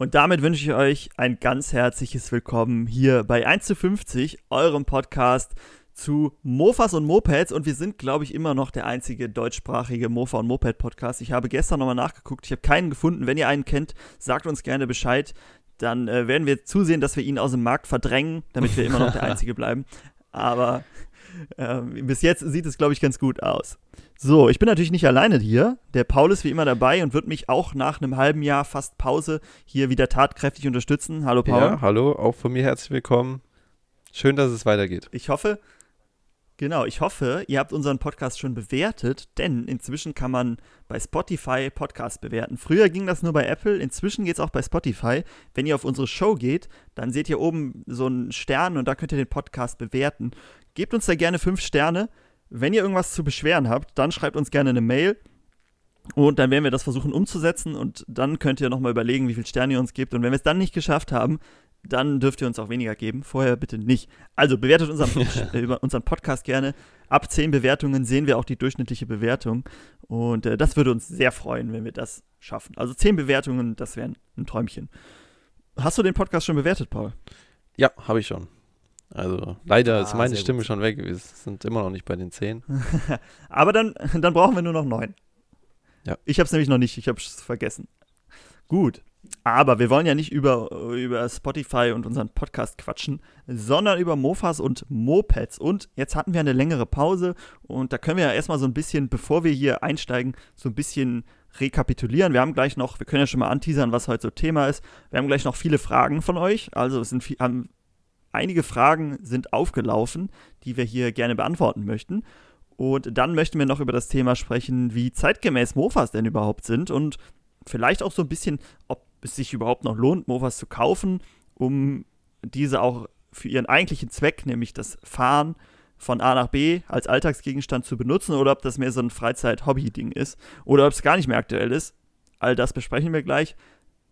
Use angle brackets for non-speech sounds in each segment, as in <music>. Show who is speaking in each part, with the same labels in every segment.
Speaker 1: Und damit wünsche ich euch ein ganz herzliches Willkommen hier bei 1 zu 50, eurem Podcast zu Mofas und Mopeds. Und wir sind, glaube ich, immer noch der einzige deutschsprachige Mofa- und Moped-Podcast. Ich habe gestern nochmal nachgeguckt, ich habe keinen gefunden. Wenn ihr einen kennt, sagt uns gerne Bescheid. Dann äh, werden wir zusehen, dass wir ihn aus dem Markt verdrängen, damit wir immer noch der <laughs> einzige bleiben. Aber äh, bis jetzt sieht es, glaube ich, ganz gut aus. So, ich bin natürlich nicht alleine hier. Der Paul ist wie immer dabei und wird mich auch nach einem halben Jahr fast Pause hier wieder tatkräftig unterstützen. Hallo Paul.
Speaker 2: Ja, hallo, auch von mir herzlich willkommen. Schön, dass es weitergeht.
Speaker 1: Ich hoffe, genau, ich hoffe, ihr habt unseren Podcast schon bewertet, denn inzwischen kann man bei Spotify Podcasts bewerten. Früher ging das nur bei Apple, inzwischen geht es auch bei Spotify. Wenn ihr auf unsere Show geht, dann seht ihr oben so einen Stern und da könnt ihr den Podcast bewerten. Gebt uns da gerne fünf Sterne wenn ihr irgendwas zu beschweren habt, dann schreibt uns gerne eine Mail. Und dann werden wir das versuchen umzusetzen und dann könnt ihr nochmal überlegen, wie viele Sterne ihr uns gebt. Und wenn wir es dann nicht geschafft haben, dann dürft ihr uns auch weniger geben. Vorher bitte nicht. Also bewertet unseren, <laughs> äh, unseren Podcast gerne. Ab 10 Bewertungen sehen wir auch die durchschnittliche Bewertung. Und äh, das würde uns sehr freuen, wenn wir das schaffen. Also 10 Bewertungen, das wäre ein Träumchen. Hast du den Podcast schon bewertet, Paul?
Speaker 2: Ja, habe ich schon. Also leider ah, ist meine Stimme gut. schon weg. Wir sind immer noch nicht bei den 10. <laughs>
Speaker 1: Aber dann, dann brauchen wir nur noch 9. Ja. Ich habe es nämlich noch nicht, ich habe es vergessen. Gut. Aber wir wollen ja nicht über, über Spotify und unseren Podcast quatschen, sondern über Mofas und Mopeds. Und jetzt hatten wir eine längere Pause und da können wir ja erstmal so ein bisschen, bevor wir hier einsteigen, so ein bisschen rekapitulieren. Wir haben gleich noch, wir können ja schon mal anteasern, was heute so Thema ist. Wir haben gleich noch viele Fragen von euch. Also es sind, haben einige Fragen sind aufgelaufen, die wir hier gerne beantworten möchten. Und dann möchten wir noch über das Thema sprechen, wie zeitgemäß Mofas denn überhaupt sind und vielleicht auch so ein bisschen, ob es sich überhaupt noch lohnt, Mofas zu kaufen, um diese auch für ihren eigentlichen Zweck, nämlich das Fahren von A nach B als Alltagsgegenstand zu benutzen oder ob das mehr so ein Freizeit-Hobby-Ding ist oder ob es gar nicht mehr aktuell ist. All das besprechen wir gleich.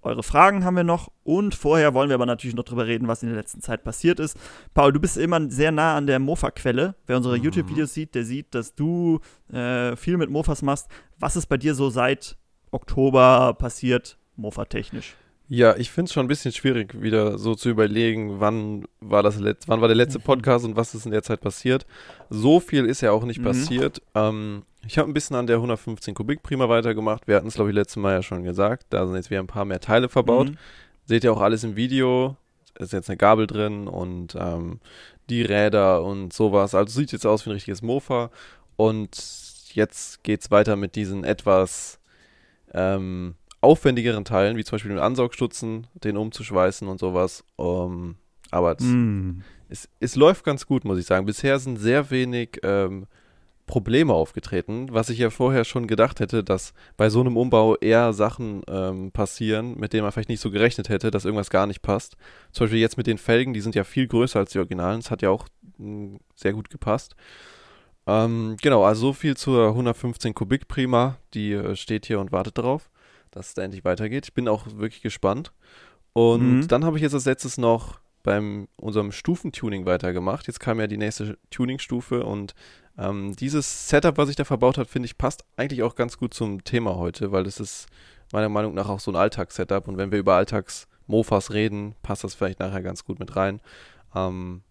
Speaker 1: Eure Fragen haben wir noch und vorher wollen wir aber natürlich noch drüber reden, was in der letzten Zeit passiert ist. Paul, du bist immer sehr nah an der Mofa-Quelle. Wer unsere mhm. YouTube-Videos sieht, der sieht, dass du äh, viel mit Mofas machst. Was ist bei dir so seit Oktober passiert, Mofa-technisch?
Speaker 2: Ja, ich finde es schon ein bisschen schwierig, wieder so zu überlegen, wann war das letzte, wann war der letzte mhm. Podcast und was ist in der Zeit passiert. So viel ist ja auch nicht mhm. passiert. Ähm, ich habe ein bisschen an der 115 Kubik Prima weitergemacht. Wir hatten es, glaube ich, letztes Mal ja schon gesagt. Da sind jetzt wieder ein paar mehr Teile verbaut. Mhm. Seht ihr auch alles im Video. Ist jetzt eine Gabel drin und ähm, die Räder und sowas. Also sieht jetzt aus wie ein richtiges Mofa. Und jetzt geht es weiter mit diesen etwas ähm, aufwendigeren Teilen, wie zum Beispiel den Ansaugstutzen, den umzuschweißen und sowas. Um, aber es, mm. es, es, läuft ganz gut, muss ich sagen. Bisher sind sehr wenig ähm, Probleme aufgetreten, was ich ja vorher schon gedacht hätte, dass bei so einem Umbau eher Sachen ähm, passieren, mit denen man vielleicht nicht so gerechnet hätte, dass irgendwas gar nicht passt. Zum Beispiel jetzt mit den Felgen, die sind ja viel größer als die Originalen. Das hat ja auch mh, hm, sehr gut gepasst. Ähm, genau, also so viel zur 115 Kubik Prima. Die äh, steht hier und wartet darauf dass es da endlich weitergeht. Ich bin auch wirklich gespannt. Und mhm. dann habe ich jetzt als letztes noch beim unserem Stufentuning weitergemacht. Jetzt kam ja die nächste Tuning-Stufe und ähm, dieses Setup, was ich da verbaut habe, finde ich, passt eigentlich auch ganz gut zum Thema heute, weil das ist meiner Meinung nach auch so ein Alltagssetup und wenn wir über Alltags-Mofas reden, passt das vielleicht nachher ganz gut mit rein. Ähm,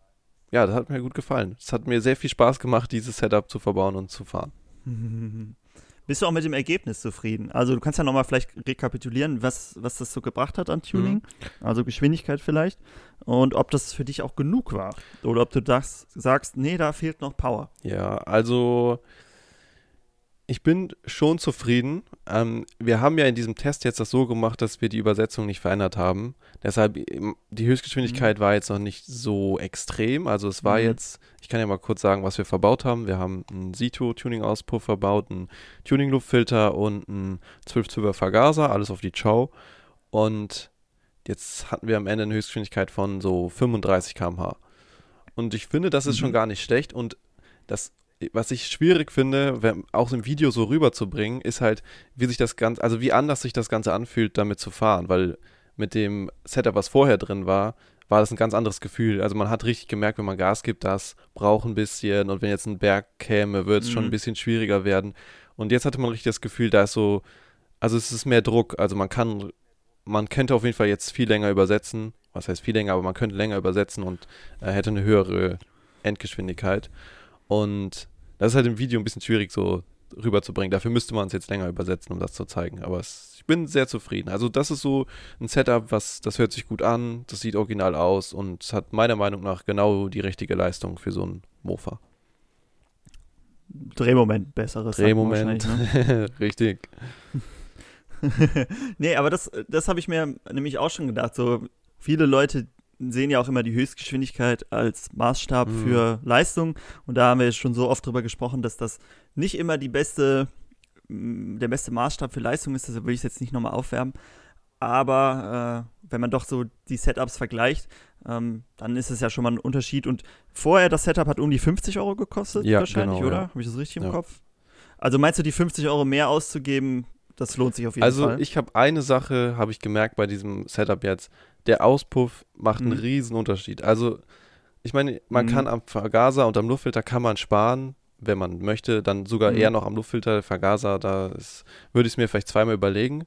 Speaker 2: ja, das hat mir gut gefallen. Es hat mir sehr viel Spaß gemacht, dieses Setup zu verbauen und zu fahren. <laughs>
Speaker 1: Bist du auch mit dem Ergebnis zufrieden? Also du kannst ja nochmal vielleicht rekapitulieren, was, was das so gebracht hat an Tuning, mhm. also Geschwindigkeit vielleicht, und ob das für dich auch genug war. Oder ob du das sagst, nee, da fehlt noch Power.
Speaker 2: Ja, also ich bin schon zufrieden. Ähm, wir haben ja in diesem Test jetzt das so gemacht, dass wir die Übersetzung nicht verändert haben. Deshalb, ähm, die Höchstgeschwindigkeit mhm. war jetzt noch nicht so extrem. Also es war mhm. jetzt, ich kann ja mal kurz sagen, was wir verbaut haben. Wir haben einen Sito-Tuning-Auspuff verbaut, einen Tuning-Luftfilter und einen 12-12er Vergaser, alles auf die Chow. Und jetzt hatten wir am Ende eine Höchstgeschwindigkeit von so 35 km/h. Und ich finde, das ist mhm. schon gar nicht schlecht. Und das was ich schwierig finde, wenn, auch im Video so rüberzubringen, ist halt, wie sich das Ganze, also wie anders sich das Ganze anfühlt, damit zu fahren, weil mit dem Setup, was vorher drin war, war das ein ganz anderes Gefühl. Also man hat richtig gemerkt, wenn man Gas gibt, das braucht ein bisschen und wenn jetzt ein Berg käme, wird es mhm. schon ein bisschen schwieriger werden. Und jetzt hatte man richtig das Gefühl, da ist so, also es ist mehr Druck, also man kann man könnte auf jeden Fall jetzt viel länger übersetzen. Was heißt viel länger, aber man könnte länger übersetzen und äh, hätte eine höhere Endgeschwindigkeit. Und das ist halt im Video ein bisschen schwierig so rüberzubringen. Dafür müsste man es jetzt länger übersetzen, um das zu zeigen. Aber es, ich bin sehr zufrieden. Also das ist so ein Setup, was das hört sich gut an, das sieht original aus und hat meiner Meinung nach genau die richtige Leistung für so ein Mofa.
Speaker 1: Drehmoment besseres.
Speaker 2: Drehmoment, ne? <laughs> richtig. <laughs>
Speaker 1: nee, aber das, das habe ich mir nämlich auch schon gedacht. So viele Leute sehen ja auch immer die Höchstgeschwindigkeit als Maßstab mhm. für Leistung. Und da haben wir schon so oft drüber gesprochen, dass das nicht immer die beste, der beste Maßstab für Leistung ist. Deshalb will ich es jetzt nicht nochmal aufwärmen. Aber äh, wenn man doch so die Setups vergleicht, ähm, dann ist es ja schon mal ein Unterschied. Und vorher das Setup hat um die 50 Euro gekostet, ja, wahrscheinlich, genau, oder? Ja. Habe ich das richtig im ja. Kopf? Also meinst du, die 50 Euro mehr auszugeben, das lohnt sich auf jeden
Speaker 2: also,
Speaker 1: Fall?
Speaker 2: Also ich habe eine Sache, habe ich gemerkt bei diesem Setup jetzt. Der Auspuff macht mhm. einen riesen Unterschied. Also ich meine, man mhm. kann am Vergaser und am Luftfilter kann man sparen, wenn man möchte. Dann sogar mhm. eher noch am Luftfilter, Vergaser, da würde ich es mir vielleicht zweimal überlegen.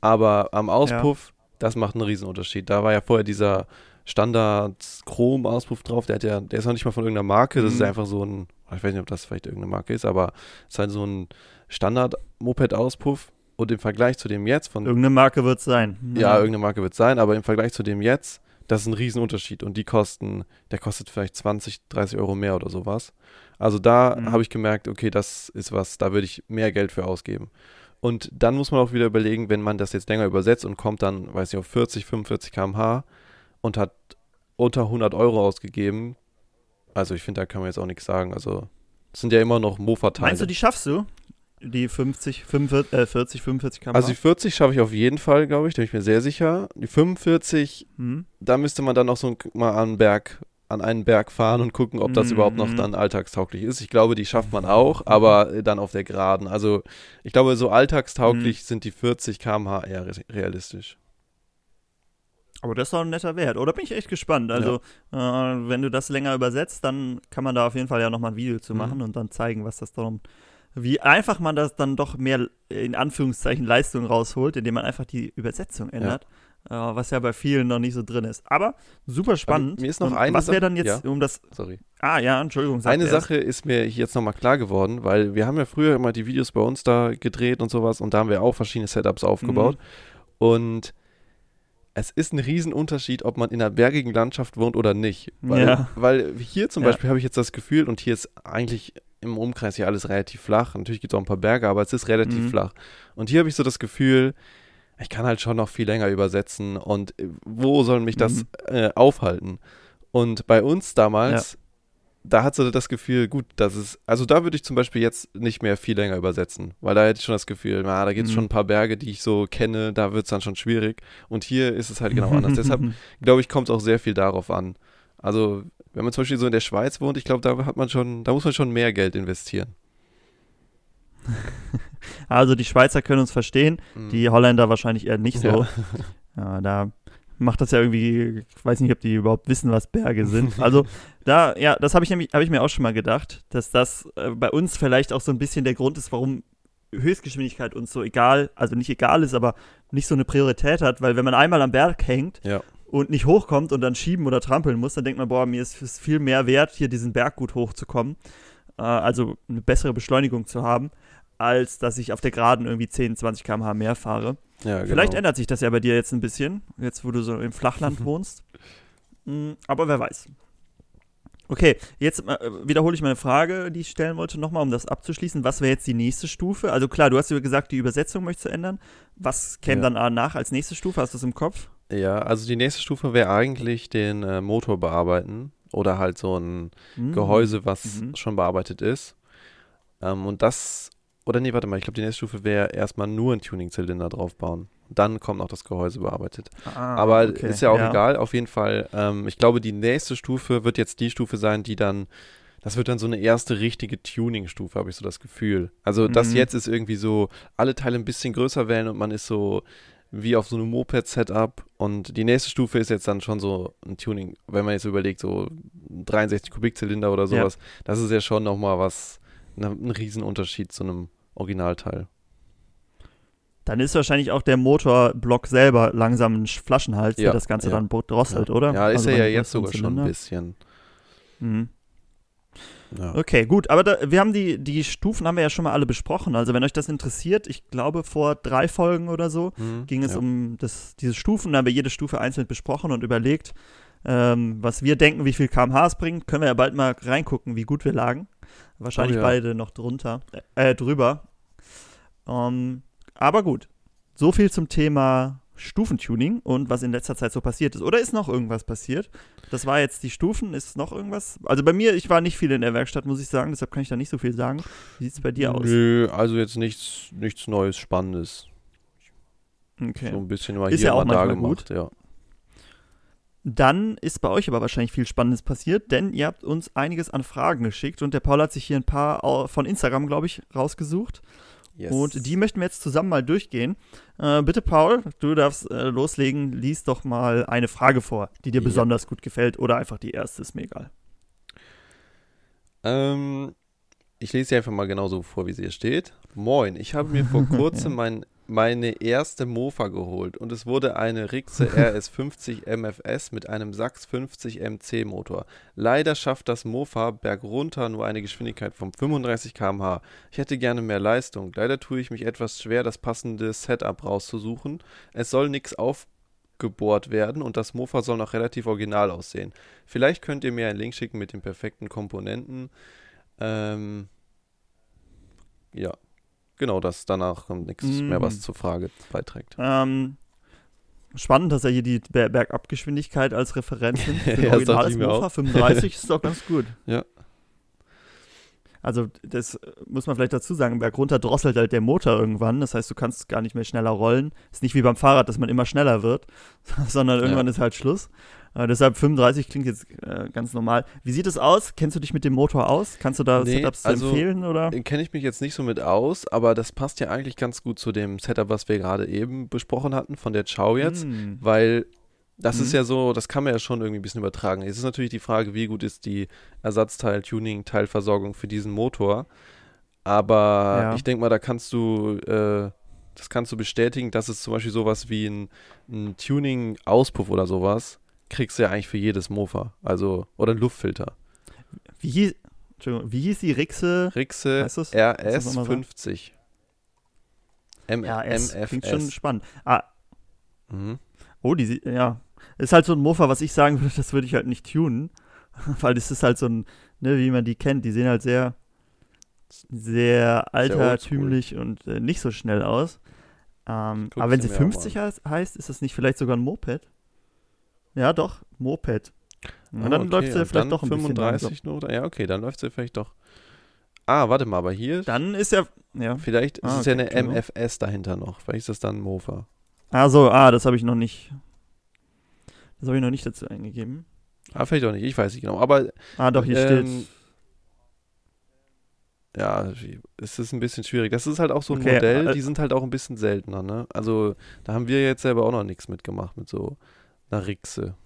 Speaker 2: Aber am Auspuff, ja. das macht einen riesen Unterschied. Da war ja vorher dieser Standard-Chrom-Auspuff drauf, der, hat ja, der ist noch nicht mal von irgendeiner Marke, das ist mhm. einfach so ein, ich weiß nicht, ob das vielleicht irgendeine Marke ist, aber es ist halt so ein Standard-Moped-Auspuff und im Vergleich zu dem jetzt von.
Speaker 1: Irgendeine Marke wird es sein.
Speaker 2: Ja, ja, irgendeine Marke wird es sein, aber im Vergleich zu dem jetzt, das ist ein Riesenunterschied. Und die kosten, der kostet vielleicht 20, 30 Euro mehr oder sowas. Also da mhm. habe ich gemerkt, okay, das ist was, da würde ich mehr Geld für ausgeben. Und dann muss man auch wieder überlegen, wenn man das jetzt länger übersetzt und kommt dann, weiß ich, auf 40, 45 km/h und hat unter 100 Euro ausgegeben. Also ich finde, da kann man jetzt auch nichts sagen. Also das sind ja immer noch Mofa-Teile.
Speaker 1: Meinst du, die schaffst du? Die 50, 45, äh, 40, 45 km
Speaker 2: Also die 40 schaffe ich auf jeden Fall, glaube ich, da bin ich mir sehr sicher. Die 45, hm. da müsste man dann noch so mal an einen Berg, an einen Berg fahren und gucken, ob das hm. überhaupt noch dann alltagstauglich ist. Ich glaube, die schafft man auch, aber dann auf der Geraden. Also ich glaube, so alltagstauglich hm. sind die 40 km/h eher realistisch.
Speaker 1: Aber das ist doch ein netter Wert. Oder bin ich echt gespannt. Also, ja. äh, wenn du das länger übersetzt, dann kann man da auf jeden Fall ja nochmal ein Video zu mhm. machen mhm. und dann zeigen, was das darum wie einfach man das dann doch mehr in Anführungszeichen Leistung rausholt, indem man einfach die Übersetzung ändert. Ja. Äh, was ja bei vielen noch nicht so drin ist. Aber super spannend.
Speaker 2: Aber mir ist noch eine
Speaker 1: Was wäre dann jetzt, ja. um das.
Speaker 2: Sorry.
Speaker 1: Ah, ja, Entschuldigung.
Speaker 2: Eine Sache ist mir jetzt nochmal klar geworden, weil wir haben ja früher immer die Videos bei uns da gedreht und sowas und da haben wir auch verschiedene Setups aufgebaut. Mhm. Und es ist ein Riesenunterschied, ob man in einer bergigen Landschaft wohnt oder nicht. Weil, ja. weil hier zum ja. Beispiel habe ich jetzt das Gefühl, und hier ist eigentlich im Umkreis hier alles relativ flach. Natürlich gibt es auch ein paar Berge, aber es ist relativ mhm. flach. Und hier habe ich so das Gefühl, ich kann halt schon noch viel länger übersetzen und äh, wo soll mich das mhm. äh, aufhalten? Und bei uns damals, ja. Da hat so das Gefühl, gut, das ist, also da würde ich zum Beispiel jetzt nicht mehr viel länger übersetzen, weil da hätte ich schon das Gefühl, na, da gibt es mhm. schon ein paar Berge, die ich so kenne, da wird es dann schon schwierig. Und hier ist es halt genau anders. <laughs> Deshalb, glaube ich, kommt es auch sehr viel darauf an. Also wenn man zum Beispiel so in der Schweiz wohnt, ich glaube, da hat man schon, da muss man schon mehr Geld investieren. <laughs>
Speaker 1: Also die Schweizer können uns verstehen, mhm. die Holländer wahrscheinlich eher nicht so. Ja. ja. da macht das ja irgendwie, ich weiß nicht, ob die überhaupt wissen, was Berge sind. Also da, ja, das habe ich nämlich, habe ich mir auch schon mal gedacht, dass das äh, bei uns vielleicht auch so ein bisschen der Grund ist, warum Höchstgeschwindigkeit uns so egal, also nicht egal ist, aber nicht so eine Priorität hat, weil wenn man einmal am Berg hängt
Speaker 2: ja
Speaker 1: und nicht hochkommt und dann schieben oder trampeln muss, dann denkt man, boah, mir ist es viel mehr wert, hier diesen Berg gut hochzukommen. Äh, also eine bessere Beschleunigung zu haben, als dass ich auf der Geraden irgendwie 10, 20 km/h mehr fahre. Ja, genau. Vielleicht ändert sich das ja bei dir jetzt ein bisschen, jetzt wo du so im Flachland <laughs> wohnst. Mhm, aber wer weiß. Okay, jetzt äh, wiederhole ich meine Frage, die ich stellen wollte, nochmal, um das abzuschließen. Was wäre jetzt die nächste Stufe? Also klar, du hast ja gesagt, die Übersetzung möchtest du ändern. Was käme ja. dann nach als nächste Stufe? Hast du das im Kopf?
Speaker 2: Ja, also die nächste Stufe wäre eigentlich den äh, Motor bearbeiten oder halt so ein mhm. Gehäuse, was mhm. schon bearbeitet ist. Ähm, und das, oder nee, warte mal, ich glaube, die nächste Stufe wäre erstmal nur einen Tuning-Zylinder draufbauen. Dann kommt noch das Gehäuse bearbeitet. Ah, Aber okay. ist ja auch ja. egal, auf jeden Fall. Ähm, ich glaube, die nächste Stufe wird jetzt die Stufe sein, die dann das wird dann so eine erste richtige Tuning-Stufe, habe ich so das Gefühl. Also das mhm. jetzt ist irgendwie so, alle Teile ein bisschen größer werden und man ist so wie auf so einem Moped-Setup. Und die nächste Stufe ist jetzt dann schon so ein Tuning, wenn man jetzt überlegt, so 63 Kubikzylinder oder sowas. Ja. Das ist ja schon nochmal was, ne, ein Riesenunterschied zu einem Originalteil.
Speaker 1: Dann ist wahrscheinlich auch der Motorblock selber langsam ein Flaschenhals,
Speaker 2: Ja,
Speaker 1: der das Ganze
Speaker 2: ja.
Speaker 1: dann drosselt,
Speaker 2: ja.
Speaker 1: oder?
Speaker 2: Ja, ist
Speaker 1: Also
Speaker 2: er ja jetzt sogar schon
Speaker 1: Zylinder.
Speaker 2: ein bisschen.
Speaker 1: Mhm.
Speaker 2: Ja.
Speaker 1: Okay, gut, aber da, wir haben die, die Stufen haben wir ja schon mal alle besprochen. Also wenn euch das interessiert, ich glaube vor drei Folgen oder so
Speaker 2: Mhm.
Speaker 1: ging es
Speaker 2: ja.
Speaker 1: um das, diese Stufen, da haben wir jede Stufe einzeln besprochen und überlegt, ähm, was wir denken, wie viel kmh es bringt. Können wir ja bald mal reingucken, wie gut wir lagen. Wahrscheinlich
Speaker 2: Oh ja.
Speaker 1: beide noch drunter, äh, drüber. Ähm, aber gut, so viel zum Thema Stufentuning und was in letzter Zeit so passiert ist. Oder ist noch irgendwas passiert? Das war jetzt die Stufen, ist noch irgendwas? Also bei mir, ich war nicht viel in der Werkstatt, muss ich sagen, deshalb kann ich da nicht so viel sagen. Wie sieht es bei dir aus?
Speaker 2: Nö, also jetzt nichts, nichts Neues, Spannendes.
Speaker 1: Okay.
Speaker 2: So ein bisschen mal
Speaker 1: Ist
Speaker 2: hier
Speaker 1: ja auch
Speaker 2: mal da gemacht, ja.
Speaker 1: Dann ist bei euch aber wahrscheinlich viel Spannendes passiert, denn ihr habt uns einiges an Fragen geschickt und der Paul hat sich hier ein paar von Instagram, glaube ich, rausgesucht.
Speaker 2: Yes.
Speaker 1: Und die möchten wir jetzt zusammen mal durchgehen. Äh, bitte, Paul, du darfst äh, loslegen. Lies doch mal eine Frage vor, die dir
Speaker 2: Ja.
Speaker 1: besonders gut gefällt oder einfach die erste, ist mir egal.
Speaker 2: Ähm, ich lese sie einfach mal genauso vor, wie sie hier steht. Moin, ich habe mir vor <laughs> kurzem mein, meine erste Mofa geholt und es wurde eine Rixe <laughs> RS50 MFS mit einem Sachs 50 MC Motor. Leider schafft das Mofa bergunter nur eine Geschwindigkeit von 35 km/h. Ich hätte gerne mehr Leistung. Leider tue ich mich etwas schwer, das passende Setup rauszusuchen. Es soll nichts aufgebohrt werden und das Mofa soll noch relativ original aussehen. Vielleicht könnt ihr mir einen Link schicken mit den perfekten Komponenten. Ähm, ja, genau das. Danach kommt nichts mehr, was
Speaker 1: Mhm.
Speaker 2: zur Frage beiträgt.
Speaker 1: Ähm, spannend, dass er hier die Ber Bergabgeschwindigkeit als Referenz nimmt. <laughs> Für
Speaker 2: Ja, ich mir
Speaker 1: Mofa
Speaker 2: auch.
Speaker 1: 35 <laughs> ist doch ganz gut.
Speaker 2: Ja.
Speaker 1: Also, das äh, muss man vielleicht dazu sagen, bergunter drosselt halt der Motor irgendwann. Das heißt, du kannst gar nicht mehr schneller rollen. Ist nicht wie beim Fahrrad, dass man immer schneller wird, <laughs> sondern irgendwann
Speaker 2: Ja.
Speaker 1: ist halt Schluss. Äh, deshalb 35 klingt jetzt äh, ganz normal. Wie sieht es aus? Kennst du dich mit dem Motor aus? Kannst du da
Speaker 2: Nee,
Speaker 1: Setups
Speaker 2: also-
Speaker 1: empfehlen? Oder?
Speaker 2: Kenne ich mich jetzt nicht so mit aus, aber das passt ja eigentlich ganz gut zu dem Setup, was wir gerade eben besprochen hatten, von der Chow jetzt.
Speaker 1: Hm.
Speaker 2: Weil das ist
Speaker 1: Mhm.
Speaker 2: ja so, das kann man ja schon irgendwie ein bisschen übertragen. Es ist natürlich die Frage, wie gut ist die Ersatzteil, Tuning, Teilversorgung für diesen Motor. Aber
Speaker 1: Ja.
Speaker 2: ich denke mal, da kannst du, äh, das kannst du bestätigen, dass es zum Beispiel sowas wie ein, ein Tuning-Auspuff oder sowas, kriegst du ja eigentlich für jedes Mofa. Also, oder ein Luftfilter.
Speaker 1: Wie, hieß, Entschuldigung, wie hieß die Rixe?
Speaker 2: Rixe
Speaker 1: Weißt du's? Kannst du's noch mal sagen?
Speaker 2: RS50. M
Speaker 1: Ja, S. Klingt
Speaker 2: MFS.
Speaker 1: schon spannend. Ah,
Speaker 2: Mhm.
Speaker 1: oh, die, sie- ja. Ist halt so ein Mofa, was ich sagen würde, das würde ich halt nicht tunen. <laughs> Weil das ist halt so ein, ne, wie man die kennt, die sehen halt sehr, sehr altertümlich und äh, nicht so schnell aus. Ähm, aber wenn
Speaker 2: sie
Speaker 1: sie
Speaker 2: mir auch
Speaker 1: 50 heißt, heißt, ist das nicht vielleicht sogar ein Moped? Ja, doch, Moped. Und
Speaker 2: Ah,
Speaker 1: dann
Speaker 2: okay,
Speaker 1: läuft sie ja vielleicht doch ein bisschen langsam.
Speaker 2: 35 nur. Ja, okay, dann läuft sie vielleicht doch. Ah, warte mal, aber hier,
Speaker 1: Dann ist ja, ja.
Speaker 2: vielleicht ist
Speaker 1: Ah,
Speaker 2: es ja
Speaker 1: okay,
Speaker 2: eine
Speaker 1: Entschuldigung.
Speaker 2: MFS dahinter noch. Vielleicht ist das dann ein Mofa.
Speaker 1: Ah, so, ah, das habe ich noch nicht. Das habe ich noch nicht dazu eingegeben.
Speaker 2: Ah, vielleicht auch nicht, ich weiß nicht genau. Aber
Speaker 1: Ah, doch, hier
Speaker 2: Ähm,
Speaker 1: steht.
Speaker 2: ja, es ist ein bisschen schwierig. Das ist halt auch so ein
Speaker 1: Okay,
Speaker 2: Modell,
Speaker 1: äh,
Speaker 2: die sind halt auch ein bisschen seltener, ne? Also, da haben wir jetzt selber auch noch nichts mitgemacht mit so einer Rixe.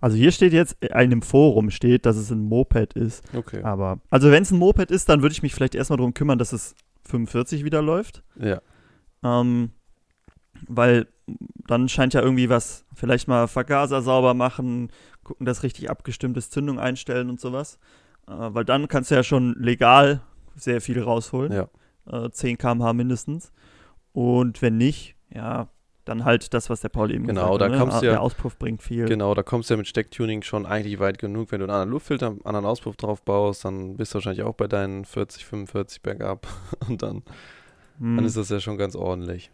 Speaker 1: Also hier steht jetzt, in einem Forum steht, dass es ein Moped ist.
Speaker 2: Okay.
Speaker 1: Aber, also wenn es ein Moped ist, dann würde ich mich vielleicht erstmal darum kümmern, dass es 45 wieder läuft.
Speaker 2: Ja.
Speaker 1: Ähm, weil dann scheint ja irgendwie was, vielleicht mal Vergaser sauber machen, gucken, dass richtig abgestimmt ist, Zündung einstellen und sowas. Äh, weil dann kannst du ja schon legal sehr viel rausholen.
Speaker 2: Ja.
Speaker 1: Äh, 10 km/h mindestens. Und wenn nicht, ja, dann halt das, was der Paul eben
Speaker 2: Genau,
Speaker 1: gesagt
Speaker 2: da
Speaker 1: hat. ne?
Speaker 2: kommst du ja-
Speaker 1: Der Auspuff bringt viel.
Speaker 2: Genau, da kommst du ja mit Stecktuning schon eigentlich weit genug. Wenn du einen anderen Luftfilter, einen anderen Auspuff drauf baust, dann bist du wahrscheinlich auch bei deinen 40, 45 bergab. <laughs> Und dann,
Speaker 1: Hm.
Speaker 2: dann ist das ja schon ganz ordentlich.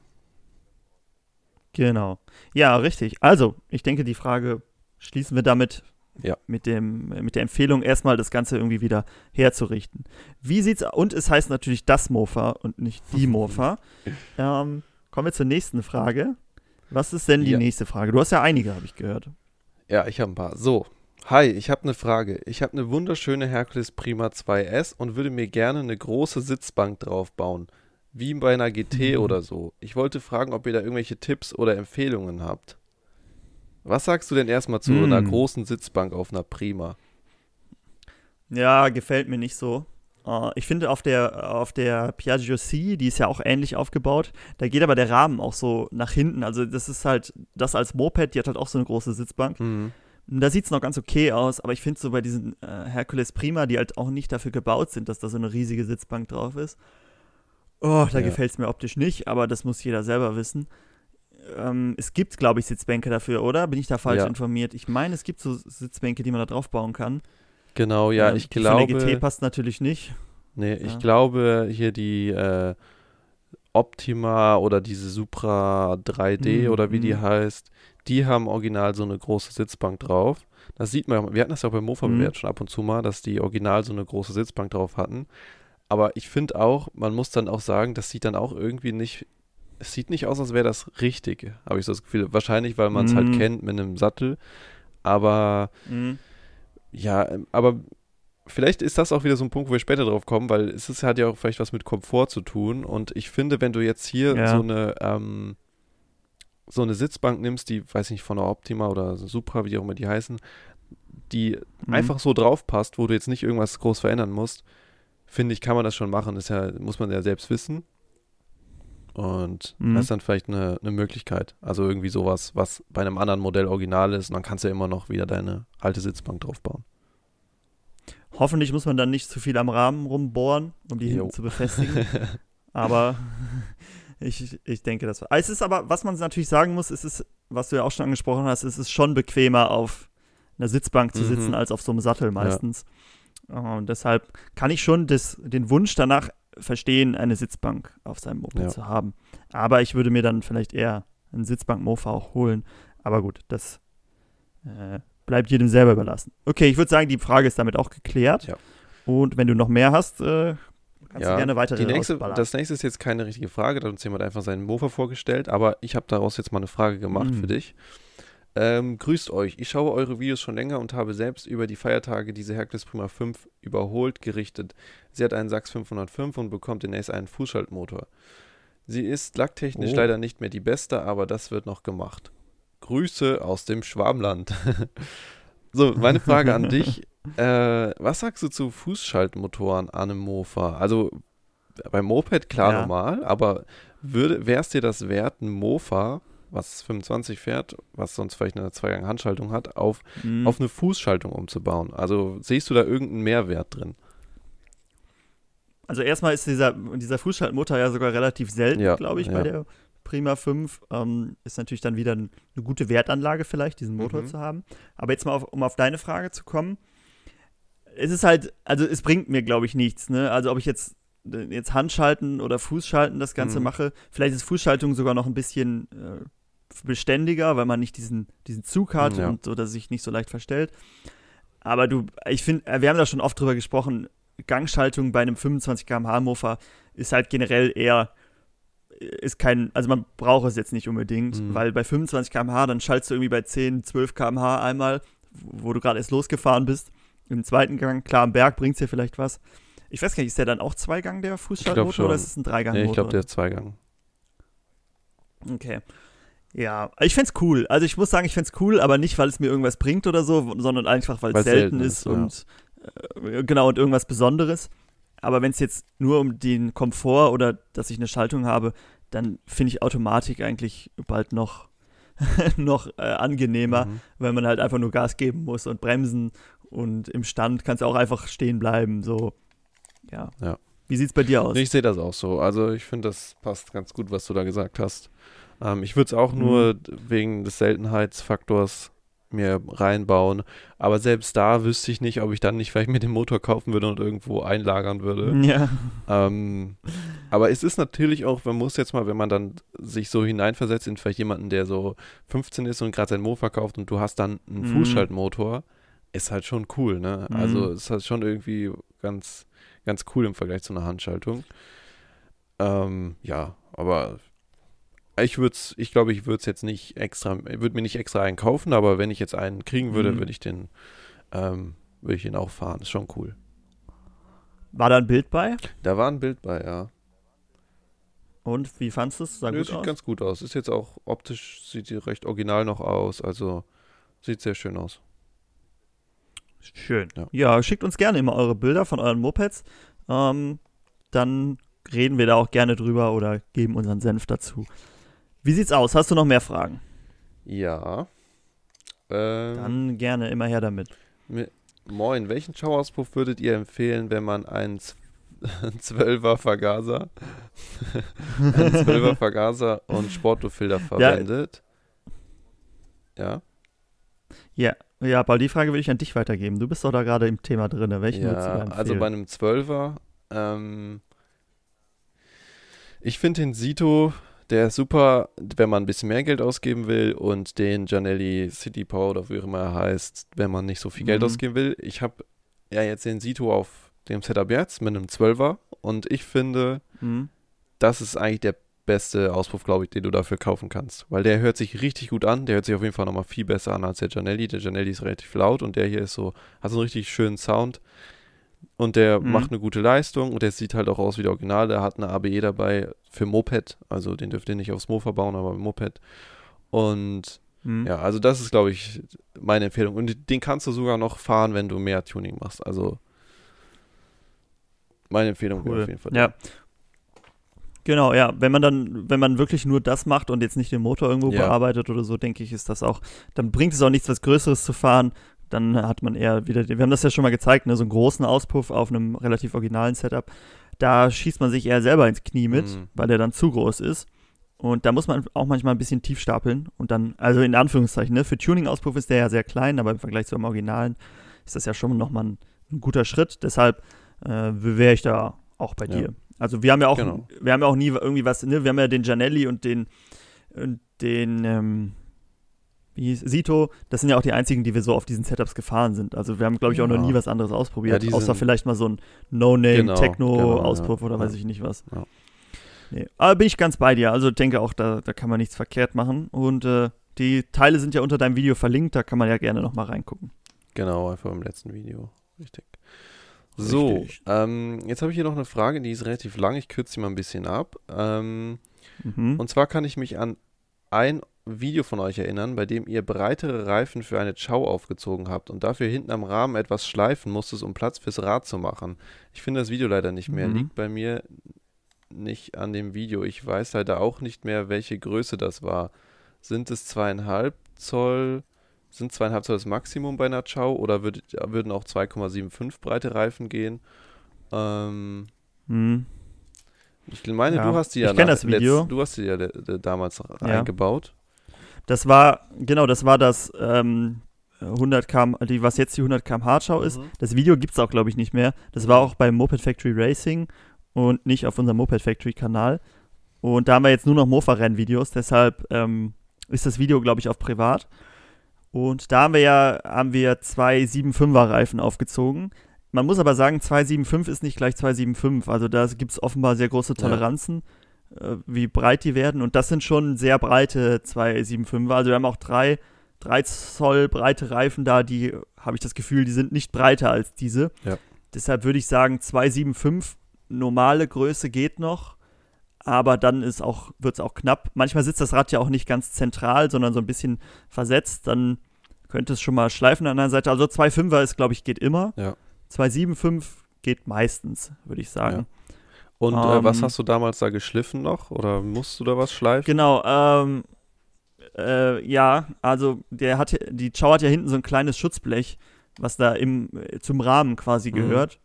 Speaker 1: Genau. Ja, richtig. Also, ich denke, die Frage schließen wir damit
Speaker 2: Ja.
Speaker 1: mit, dem, mit der Empfehlung, erstmal das Ganze irgendwie wieder herzurichten. Wie sieht's Und es heißt natürlich das Mofa und nicht die <laughs> Mofa. ähm, kommen wir zur nächsten Frage. Was ist denn die
Speaker 2: Ja.
Speaker 1: nächste Frage? Du hast ja einige, habe ich gehört.
Speaker 2: Ja, ich habe ein paar. So, hi, ich habe eine Frage. Ich habe eine wunderschöne Hercules Prima 2S und würde mir gerne eine große Sitzbank drauf bauen. Wie bei einer GT
Speaker 1: Mhm.
Speaker 2: oder so. Ich wollte fragen, ob ihr da irgendwelche Tipps oder Empfehlungen habt. Was sagst du denn erstmal zu einer
Speaker 1: Mhm.
Speaker 2: großen Sitzbank auf einer Prima?
Speaker 1: Ja, gefällt mir nicht so. Uh, ich finde auf der, auf der Piaggio C, die ist ja auch ähnlich aufgebaut, da geht aber der Rahmen auch so nach hinten. Also das ist halt, das als Moped, die hat halt auch so eine große Sitzbank. Mhm. Da sieht es noch ganz okay aus, aber ich finde so bei diesen äh, Hercules Prima, die halt auch nicht dafür gebaut sind, dass da so eine riesige Sitzbank drauf ist. Oh, da ja. gefällt es mir optisch nicht, aber das muss jeder selber wissen. Ähm, es gibt, glaube ich, Sitzbänke dafür, oder? Bin ich da falsch ja. informiert? Ich meine, es gibt so Sitzbänke, die man da drauf bauen kann.
Speaker 2: Genau, ja, ähm, ich glaube.
Speaker 1: Von der GT passt natürlich nicht.
Speaker 2: Nee, ja. ich glaube, hier die äh, Optima oder diese Supra 3D mhm. oder wie die mhm. heißt, die haben original so eine große Sitzbank drauf. Das sieht man, wir hatten das ja auch beim Mofa mhm. schon ab und zu mal, dass die original so eine große Sitzbank drauf hatten. Aber ich finde auch, man muss dann auch sagen, das sieht dann auch irgendwie nicht, es sieht nicht aus, als wäre das richtig, habe ich so das Gefühl. Wahrscheinlich, weil man es halt mhm. halt kennt mit einem Sattel. Aber mhm. ja, aber vielleicht ist das auch wieder so ein Punkt, wo wir später drauf kommen, weil es ist, hat ja auch vielleicht was mit Komfort zu tun. Und ich finde, wenn du jetzt hier ja. so eine ähm, so eine Sitzbank nimmst, die, weiß ich nicht, von der Optima oder Supra, wie auch immer die heißen, die mhm. einfach so drauf passt, wo du jetzt nicht irgendwas groß verändern musst, finde ich, kann man das schon machen. Das ja, muss man ja selbst wissen. Und mhm. das ist dann vielleicht eine, eine Möglichkeit. Also irgendwie sowas, was bei einem anderen Modell original ist. Und dann kannst du ja immer noch wieder deine alte Sitzbank draufbauen.
Speaker 1: Hoffentlich muss man dann nicht zu viel am Rahmen rumbohren, um die jo. hinten zu befestigen. <laughs> aber <laughs> ich, ich denke, das war. Es ist aber, was man natürlich sagen muss, es ist, was du ja auch schon angesprochen hast, es ist schon bequemer, auf einer Sitzbank zu sitzen, mhm. als auf so einem Sattel meistens. Ja. Und deshalb kann ich schon das, den Wunsch danach verstehen, eine Sitzbank auf seinem Moped ja. zu haben. Aber ich würde mir dann vielleicht eher einen Sitzbank-Mofa auch holen. Aber gut, das äh, bleibt jedem selber überlassen. Okay, ich würde sagen, die Frage ist damit auch geklärt. Ja. Und wenn du noch mehr hast, äh, kannst ja, du gerne weiter
Speaker 2: die nächste, Das nächste ist jetzt keine richtige Frage, da hat uns jemand einfach seinen Mofa vorgestellt, aber ich habe daraus jetzt mal eine Frage gemacht mhm. für dich. Ähm, grüßt euch. Ich schaue eure Videos schon länger und habe selbst über die Feiertage diese Hercules Prima 5 überholt gerichtet. Sie hat einen Sachs 505 und bekommt demnächst einen Fußschaltmotor. Sie ist lacktechnisch oh. leider nicht mehr die beste, aber das wird noch gemacht. Grüße aus dem Schwarmland. <laughs> so, meine Frage an dich. <laughs> Äh, was sagst du zu Fußschaltmotoren an einem Mofa? Also beim Moped klar ja. normal, aber wäre es dir das wert, ein Mofa, was 25 fährt, was sonst vielleicht eine Zweigang-Handschaltung hat, auf, mhm. auf eine Fußschaltung umzubauen? Also siehst du da irgendeinen Mehrwert drin?
Speaker 1: Also erstmal ist dieser, dieser Fußschaltmotor ja sogar relativ selten, ja, glaube ich, ja. bei der Prima 5 ähm, ist natürlich dann wieder eine gute Wertanlage vielleicht, diesen Motor mhm. zu haben. Aber jetzt mal, auf, um auf deine Frage zu kommen. Es ist halt, also es bringt mir, glaube ich, nichts. Ne? Also ob ich jetzt, jetzt Handschalten oder Fußschalten das Ganze mhm. mache, vielleicht ist Fußschaltung sogar noch ein bisschen äh, beständiger, weil man nicht diesen, diesen Zug hat ja. und so, dass es sich nicht so leicht verstellt. Aber du, ich finde, äh, wir haben da schon oft drüber gesprochen, Gangschaltung bei einem 25 km/h Mofa ist halt generell eher ist kein, also man braucht es jetzt nicht unbedingt, mhm. weil bei 25 km/h, dann schaltest du irgendwie bei 10, 12 km/h einmal, wo du gerade erst losgefahren bist. Im zweiten Gang, klar, am Berg bringt es dir vielleicht was. Ich weiß gar nicht, ist der dann auch Zweigang, der Fußschaltmotor, oder ist es ein Dreigang-Motor?
Speaker 2: Nee, ich glaube, der ist Zweigang.
Speaker 1: Okay. Ja, ich fände es cool. Also ich muss sagen, ich fände es cool, aber nicht, weil es mir irgendwas bringt oder so, sondern einfach, weil es selten, selten, ist und äh, genau und irgendwas Besonderes. Aber wenn es jetzt nur um den Komfort oder dass ich eine Schaltung habe, dann finde ich Automatik eigentlich bald noch, <laughs> noch äh, angenehmer, mhm. weil man halt einfach nur Gas geben muss und bremsen und im Stand kannst du auch einfach stehen bleiben. So, ja.
Speaker 2: ja.
Speaker 1: Wie sieht es bei dir aus?
Speaker 2: Ich sehe das auch so. Also ich finde, das passt ganz gut, was du da gesagt hast. Ähm, ich würde es auch mhm. nur wegen des Seltenheitsfaktors mir reinbauen. Aber selbst da wüsste ich nicht, ob ich dann nicht vielleicht mir den Motor kaufen würde und irgendwo einlagern würde. <laughs>
Speaker 1: Ja.
Speaker 2: Ähm, aber es ist natürlich auch, man muss jetzt mal, wenn man dann sich so hineinversetzt in vielleicht jemanden, der so 15 ist und gerade sein Mofa kauft und du hast dann einen mhm. Fußschaltmotor, ist halt schon cool, ne? Mhm. Also ist halt schon irgendwie ganz, ganz cool im Vergleich zu einer Handschaltung. Ähm, ja, aber ich würde ich glaube, ich würde es jetzt nicht extra, würde mir nicht extra einen kaufen, aber wenn ich jetzt einen kriegen würde, mhm. würde ich den, ähm, würde ich den auch fahren. Ist schon cool.
Speaker 1: War da ein Bild bei?
Speaker 2: Da war ein Bild bei, ja.
Speaker 1: Und wie fandest du es?
Speaker 2: Sah Nö, sieht aus? ganz gut aus. Ist jetzt auch optisch, sieht recht original noch aus. Also sieht sehr schön aus.
Speaker 1: Schön. Ja. ja, schickt uns gerne immer eure Bilder von euren Mopeds. ähm, dann reden wir da auch gerne drüber oder geben unseren Senf dazu. Wie sieht's aus? Hast du noch mehr Fragen?
Speaker 2: Ja.
Speaker 1: Ähm, dann gerne immer her damit.
Speaker 2: Moin, welchen Schauauspuff würdet ihr empfehlen, wenn man einen 12er <laughs> Vergaser, <laughs> einen 12er Vergaser und Sportluftfilter verwendet?
Speaker 1: Ja. Ja, ja, Paul, die Frage würde ich an dich weitergeben. Du bist doch da gerade im Thema drin. Welchen
Speaker 2: ja, würdest du empfehlen? Also bei einem 12er, ähm, ich finde den Sito der ist super, wenn man ein bisschen mehr Geld ausgeben will und den Janelli City Power oder wie auch immer er heißt, wenn man nicht so viel Geld mhm. ausgeben will. Ich habe ja jetzt den Sito auf dem Setup jetzt mit einem 12er und ich finde, mhm. das ist eigentlich der beste Auspuff, glaube ich, den du dafür kaufen kannst. Weil der hört sich richtig gut an. Der hört sich auf jeden Fall nochmal viel besser an als der Janelli. Der Janelli ist relativ laut und der hier ist so, hat so einen richtig schönen Sound. Und der mhm. macht eine gute Leistung und der sieht halt auch aus wie der Original. Der hat eine ABE dabei für Moped. Also den dürft ihr nicht aufs Mofa bauen, aber Moped. Und mhm. ja, also das ist, glaube ich, meine Empfehlung. Und den kannst du sogar noch fahren, wenn du mehr Tuning machst. Also meine Empfehlung
Speaker 1: cool. auf jeden Fall. Ja. Genau, ja. Wenn man dann, wenn man wirklich nur das macht und jetzt nicht den Motor irgendwo ja. bearbeitet oder so, denke ich, ist das auch, dann bringt es auch nichts, was Größeres zu fahren dann hat man eher wieder, wir haben das ja schon mal gezeigt, ne, so einen großen Auspuff auf einem relativ originalen Setup. Da schießt man sich eher selber ins Knie mit, mhm. weil der dann zu groß ist. Und da muss man auch manchmal ein bisschen tief stapeln und dann, also in Anführungszeichen, ne, für Tuning-Auspuff ist der ja sehr klein, aber im Vergleich zu einem Originalen ist das ja schon nochmal ein, ein guter Schritt. Deshalb äh, wäre ich da auch bei ja. dir. Also wir haben ja auch, genau. wir haben ja auch nie irgendwie was, ne, wir haben ja den Janelli und den, und den, ähm, wie hieß, Sito, das sind ja auch die einzigen, die wir so auf diesen Setups gefahren sind. Also wir haben, glaube ich, auch ja. noch nie was anderes ausprobiert, ja, außer vielleicht mal so ein No-Name-Techno-Auspuff genau, genau, oder weiß ich nicht was. Nee. Aber bin ich ganz bei dir. Also denke auch, da, da kann man nichts verkehrt machen. Und äh, die Teile sind ja unter deinem Video verlinkt, da kann man ja gerne nochmal reingucken.
Speaker 2: Genau, einfach im letzten Video. Richtig. So, ähm, jetzt habe ich hier noch eine Frage, die ist relativ lang. Ich kürze sie mal ein bisschen ab. Ähm, mhm. Und zwar kann ich mich an ein Video von euch erinnern, bei dem ihr breitere Reifen für eine Chow aufgezogen habt und dafür hinten am Rahmen etwas schleifen musstet, um Platz fürs Rad zu machen. Ich finde das Video leider nicht mehr. Mhm. Liegt bei mir nicht an dem Video. Ich weiß leider auch nicht mehr, welche Größe das war. Sind es zweieinhalb Zoll? Sind zweieinhalb Zoll das Maximum bei einer Chow oder würd, würden auch 2,75 breite Reifen gehen? Ähm, mhm. Ich meine, ja. du hast die ja,
Speaker 1: ich nach, das Video.
Speaker 2: Letzt, du hast die ja damals ja. eingebaut.
Speaker 1: Das war, genau, das war das ähm, 100 km, die, was jetzt die 100 km Hardschau ist. Mhm. Das Video gibt es auch, glaube ich, nicht mehr. Das war auch beim Moped Factory Racing und nicht auf unserem Moped Factory Kanal. Und da haben wir jetzt nur noch Mofa-Rennvideos, deshalb ähm, ist das Video, glaube ich, auf privat. Und da haben wir ja haben wir zwei 7.5er Reifen aufgezogen. Man muss aber sagen, 275 ist nicht gleich 275. Also da gibt es offenbar sehr große Toleranzen. Ja wie breit die werden. Und das sind schon sehr breite 275er. Also wir haben auch drei, drei Zoll breite Reifen da, die habe ich das Gefühl, die sind nicht breiter als diese. Ja. Deshalb würde ich sagen, 275 normale Größe geht noch. Aber dann ist auch, wird es auch knapp. Manchmal sitzt das Rad ja auch nicht ganz zentral, sondern so ein bisschen versetzt. Dann könnte es schon mal schleifen an der Seite. Also 2,5er ist, glaube ich, geht immer. Ja. 2,75 geht meistens, würde ich sagen. Ja.
Speaker 2: Und ähm, äh, was ähm. hast du damals da geschliffen noch? Oder musst du da was schleifen?
Speaker 1: Genau, ähm, äh, ja, also der hat, die Chow hat ja hinten so ein kleines Schutzblech, was da im, äh, zum Rahmen quasi mhm. gehört.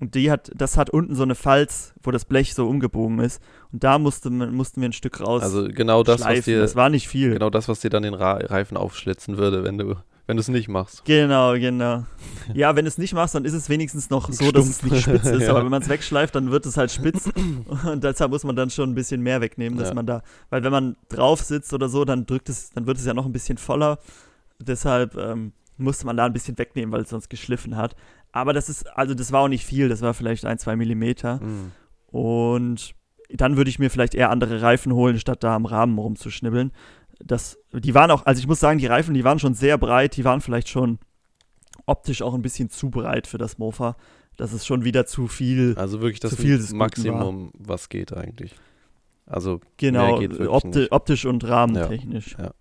Speaker 1: Und die hat, das hat unten so eine Falz, wo das Blech so umgebogen ist. Und da musste, mussten wir ein Stück raus.
Speaker 2: Also genau das, schleifen. was dir.
Speaker 1: Das war nicht viel.
Speaker 2: Genau das, was dir dann den Reifen aufschlitzen würde, wenn du wenn du es nicht machst.
Speaker 1: Genau, genau. Ja, wenn du es nicht machst, dann ist es wenigstens noch so, dass es nicht spitz ist. <laughs> ja. Aber wenn man es wegschleift, dann wird es halt spitz. Und deshalb muss man dann schon ein bisschen mehr wegnehmen, dass ja. man da, weil wenn man drauf sitzt oder so, dann drückt es, dann wird es ja noch ein bisschen voller. Deshalb ähm, musste man da ein bisschen wegnehmen, weil es sonst geschliffen hat. Aber das ist, also das war auch nicht viel, das war vielleicht ein, zwei Millimeter. Mhm. Und dann würde ich mir vielleicht eher andere Reifen holen, statt da am Rahmen rumzuschnibbeln das, die waren auch, also ich muss sagen, die Reifen, die waren schon sehr breit, die waren vielleicht schon optisch auch ein bisschen zu breit für das Mofa. Das ist schon wieder zu viel.
Speaker 2: Also wirklich das viel Maximum, was geht eigentlich. Also
Speaker 1: genau, opti optisch und rahmentechnisch. Ja,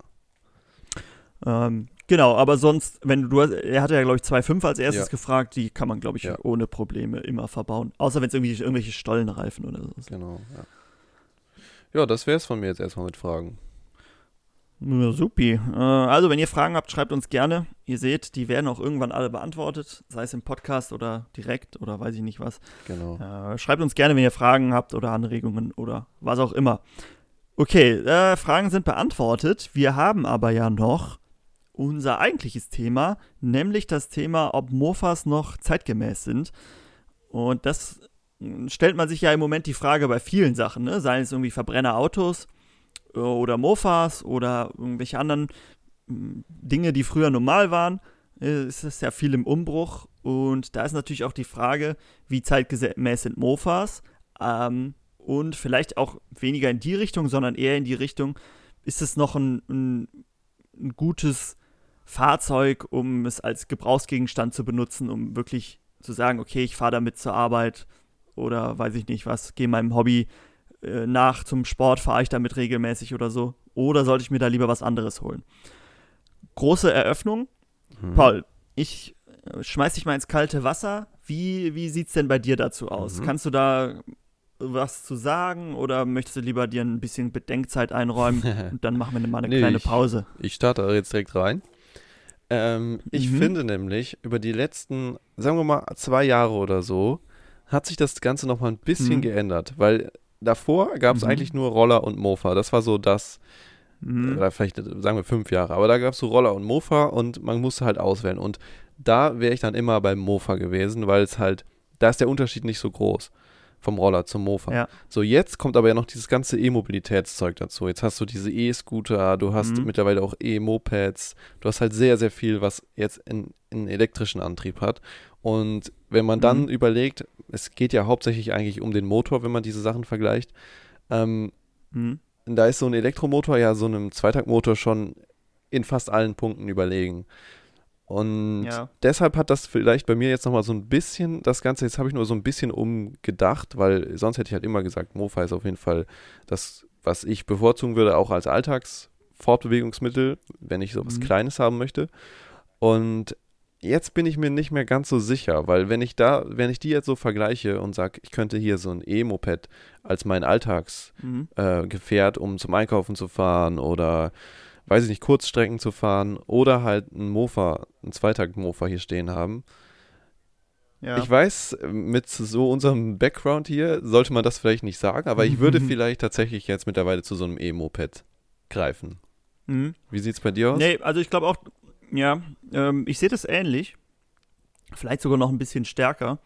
Speaker 1: ja. Ähm, Genau, aber sonst, wenn du, er hatte ja, glaube ich, 2,5 als erstes ja. gefragt, die kann man, glaube ich, ohne Probleme immer verbauen. Außer wenn es irgendwie irgendwelche Stollenreifen oder so ist.
Speaker 2: Genau, ja. Ja, das wäre es von mir jetzt erstmal mit Fragen.
Speaker 1: Ja, supi. Äh, also, wenn ihr Fragen habt, schreibt uns gerne. Ihr seht, die werden auch irgendwann alle beantwortet, sei es im Podcast oder direkt oder weiß ich nicht was.
Speaker 2: Genau.
Speaker 1: Äh, schreibt uns gerne, wenn ihr Fragen habt oder Anregungen oder was auch immer. Okay, äh, Fragen sind beantwortet. Wir haben aber ja noch unser eigentliches Thema, nämlich das Thema, ob Mofas noch zeitgemäß sind. Und das hm, stellt man sich ja im Moment die Frage bei vielen Sachen, ne? seien es irgendwie Verbrennerautos oder Mofas oder irgendwelche anderen hm, Dinge, die früher normal waren, äh, ist es ja viel im Umbruch. Und da ist natürlich auch die Frage, wie zeitgemäß sind Mofas? Ähm, und vielleicht auch weniger in die Richtung, sondern eher in die Richtung, ist es noch ein, ein, ein gutes Fahrzeug, um es als Gebrauchsgegenstand zu benutzen, um wirklich zu sagen, okay, ich fahre damit zur Arbeit oder weiß ich nicht was, gehe meinem Hobby äh, nach zum Sport, fahre ich damit regelmäßig oder so. Oder sollte ich mir da lieber was anderes holen? Große Eröffnung. Mhm. Paul, ich äh, schmeiß dich mal ins kalte Wasser. Wie, wie sieht es denn bei dir dazu aus? Mhm. Kannst du da was zu sagen oder möchtest du lieber dir ein bisschen Bedenkzeit einräumen <laughs> und dann machen wir mal eine nee, kleine Pause?
Speaker 2: Ich, ich starte jetzt direkt rein. Ähm, ich mhm. finde nämlich, über die letzten, sagen wir mal, zwei Jahre oder so, hat sich das Ganze nochmal ein bisschen mhm. geändert, weil davor gab es mhm. eigentlich nur Roller und Mofa. Das war so das, mhm. oder vielleicht sagen wir fünf Jahre, aber da gab es so Roller und Mofa und man musste halt auswählen. Und da wäre ich dann immer beim Mofa gewesen, weil es halt, da ist der Unterschied nicht so groß vom Roller zum Mofa. Ja. So, jetzt kommt aber ja noch dieses ganze E-Mobilitätszeug dazu. Jetzt hast du diese E-Scooter, du hast mhm. mittlerweile auch E-Mopeds, du hast halt sehr, sehr viel, was jetzt einen elektrischen Antrieb hat. Und wenn man dann mhm. überlegt, es geht ja hauptsächlich eigentlich um den Motor, wenn man diese Sachen vergleicht, ähm, mhm. da ist so ein Elektromotor ja so einem Zweitaktmotor schon in fast allen Punkten überlegen. Und ja. deshalb hat das vielleicht bei mir jetzt nochmal so ein bisschen, das Ganze, jetzt habe ich nur so ein bisschen umgedacht, weil sonst hätte ich halt immer gesagt, Mofa ist auf jeden Fall das, was ich bevorzugen würde, auch als Alltagsfortbewegungsmittel, wenn ich so was mhm. Kleines haben möchte. Und jetzt bin ich mir nicht mehr ganz so sicher, weil wenn ich da, wenn ich die jetzt so vergleiche und sage, ich könnte hier so ein E-Moped als mein Alltagsgefährt, mhm. äh, um zum Einkaufen zu fahren oder weiß ich nicht, Kurzstrecken zu fahren oder halt ein Mofa, ein Zweitakt-Mofa hier stehen haben. Ja. Ich weiß, mit so unserem Background hier sollte man das vielleicht nicht sagen, aber ich würde <laughs> vielleicht tatsächlich jetzt mittlerweile zu so einem E-Moped greifen. Mhm. Wie sieht es bei dir aus?
Speaker 1: Nee, also ich glaube auch, ja, ähm, ich sehe das ähnlich. Vielleicht sogar noch ein bisschen stärker.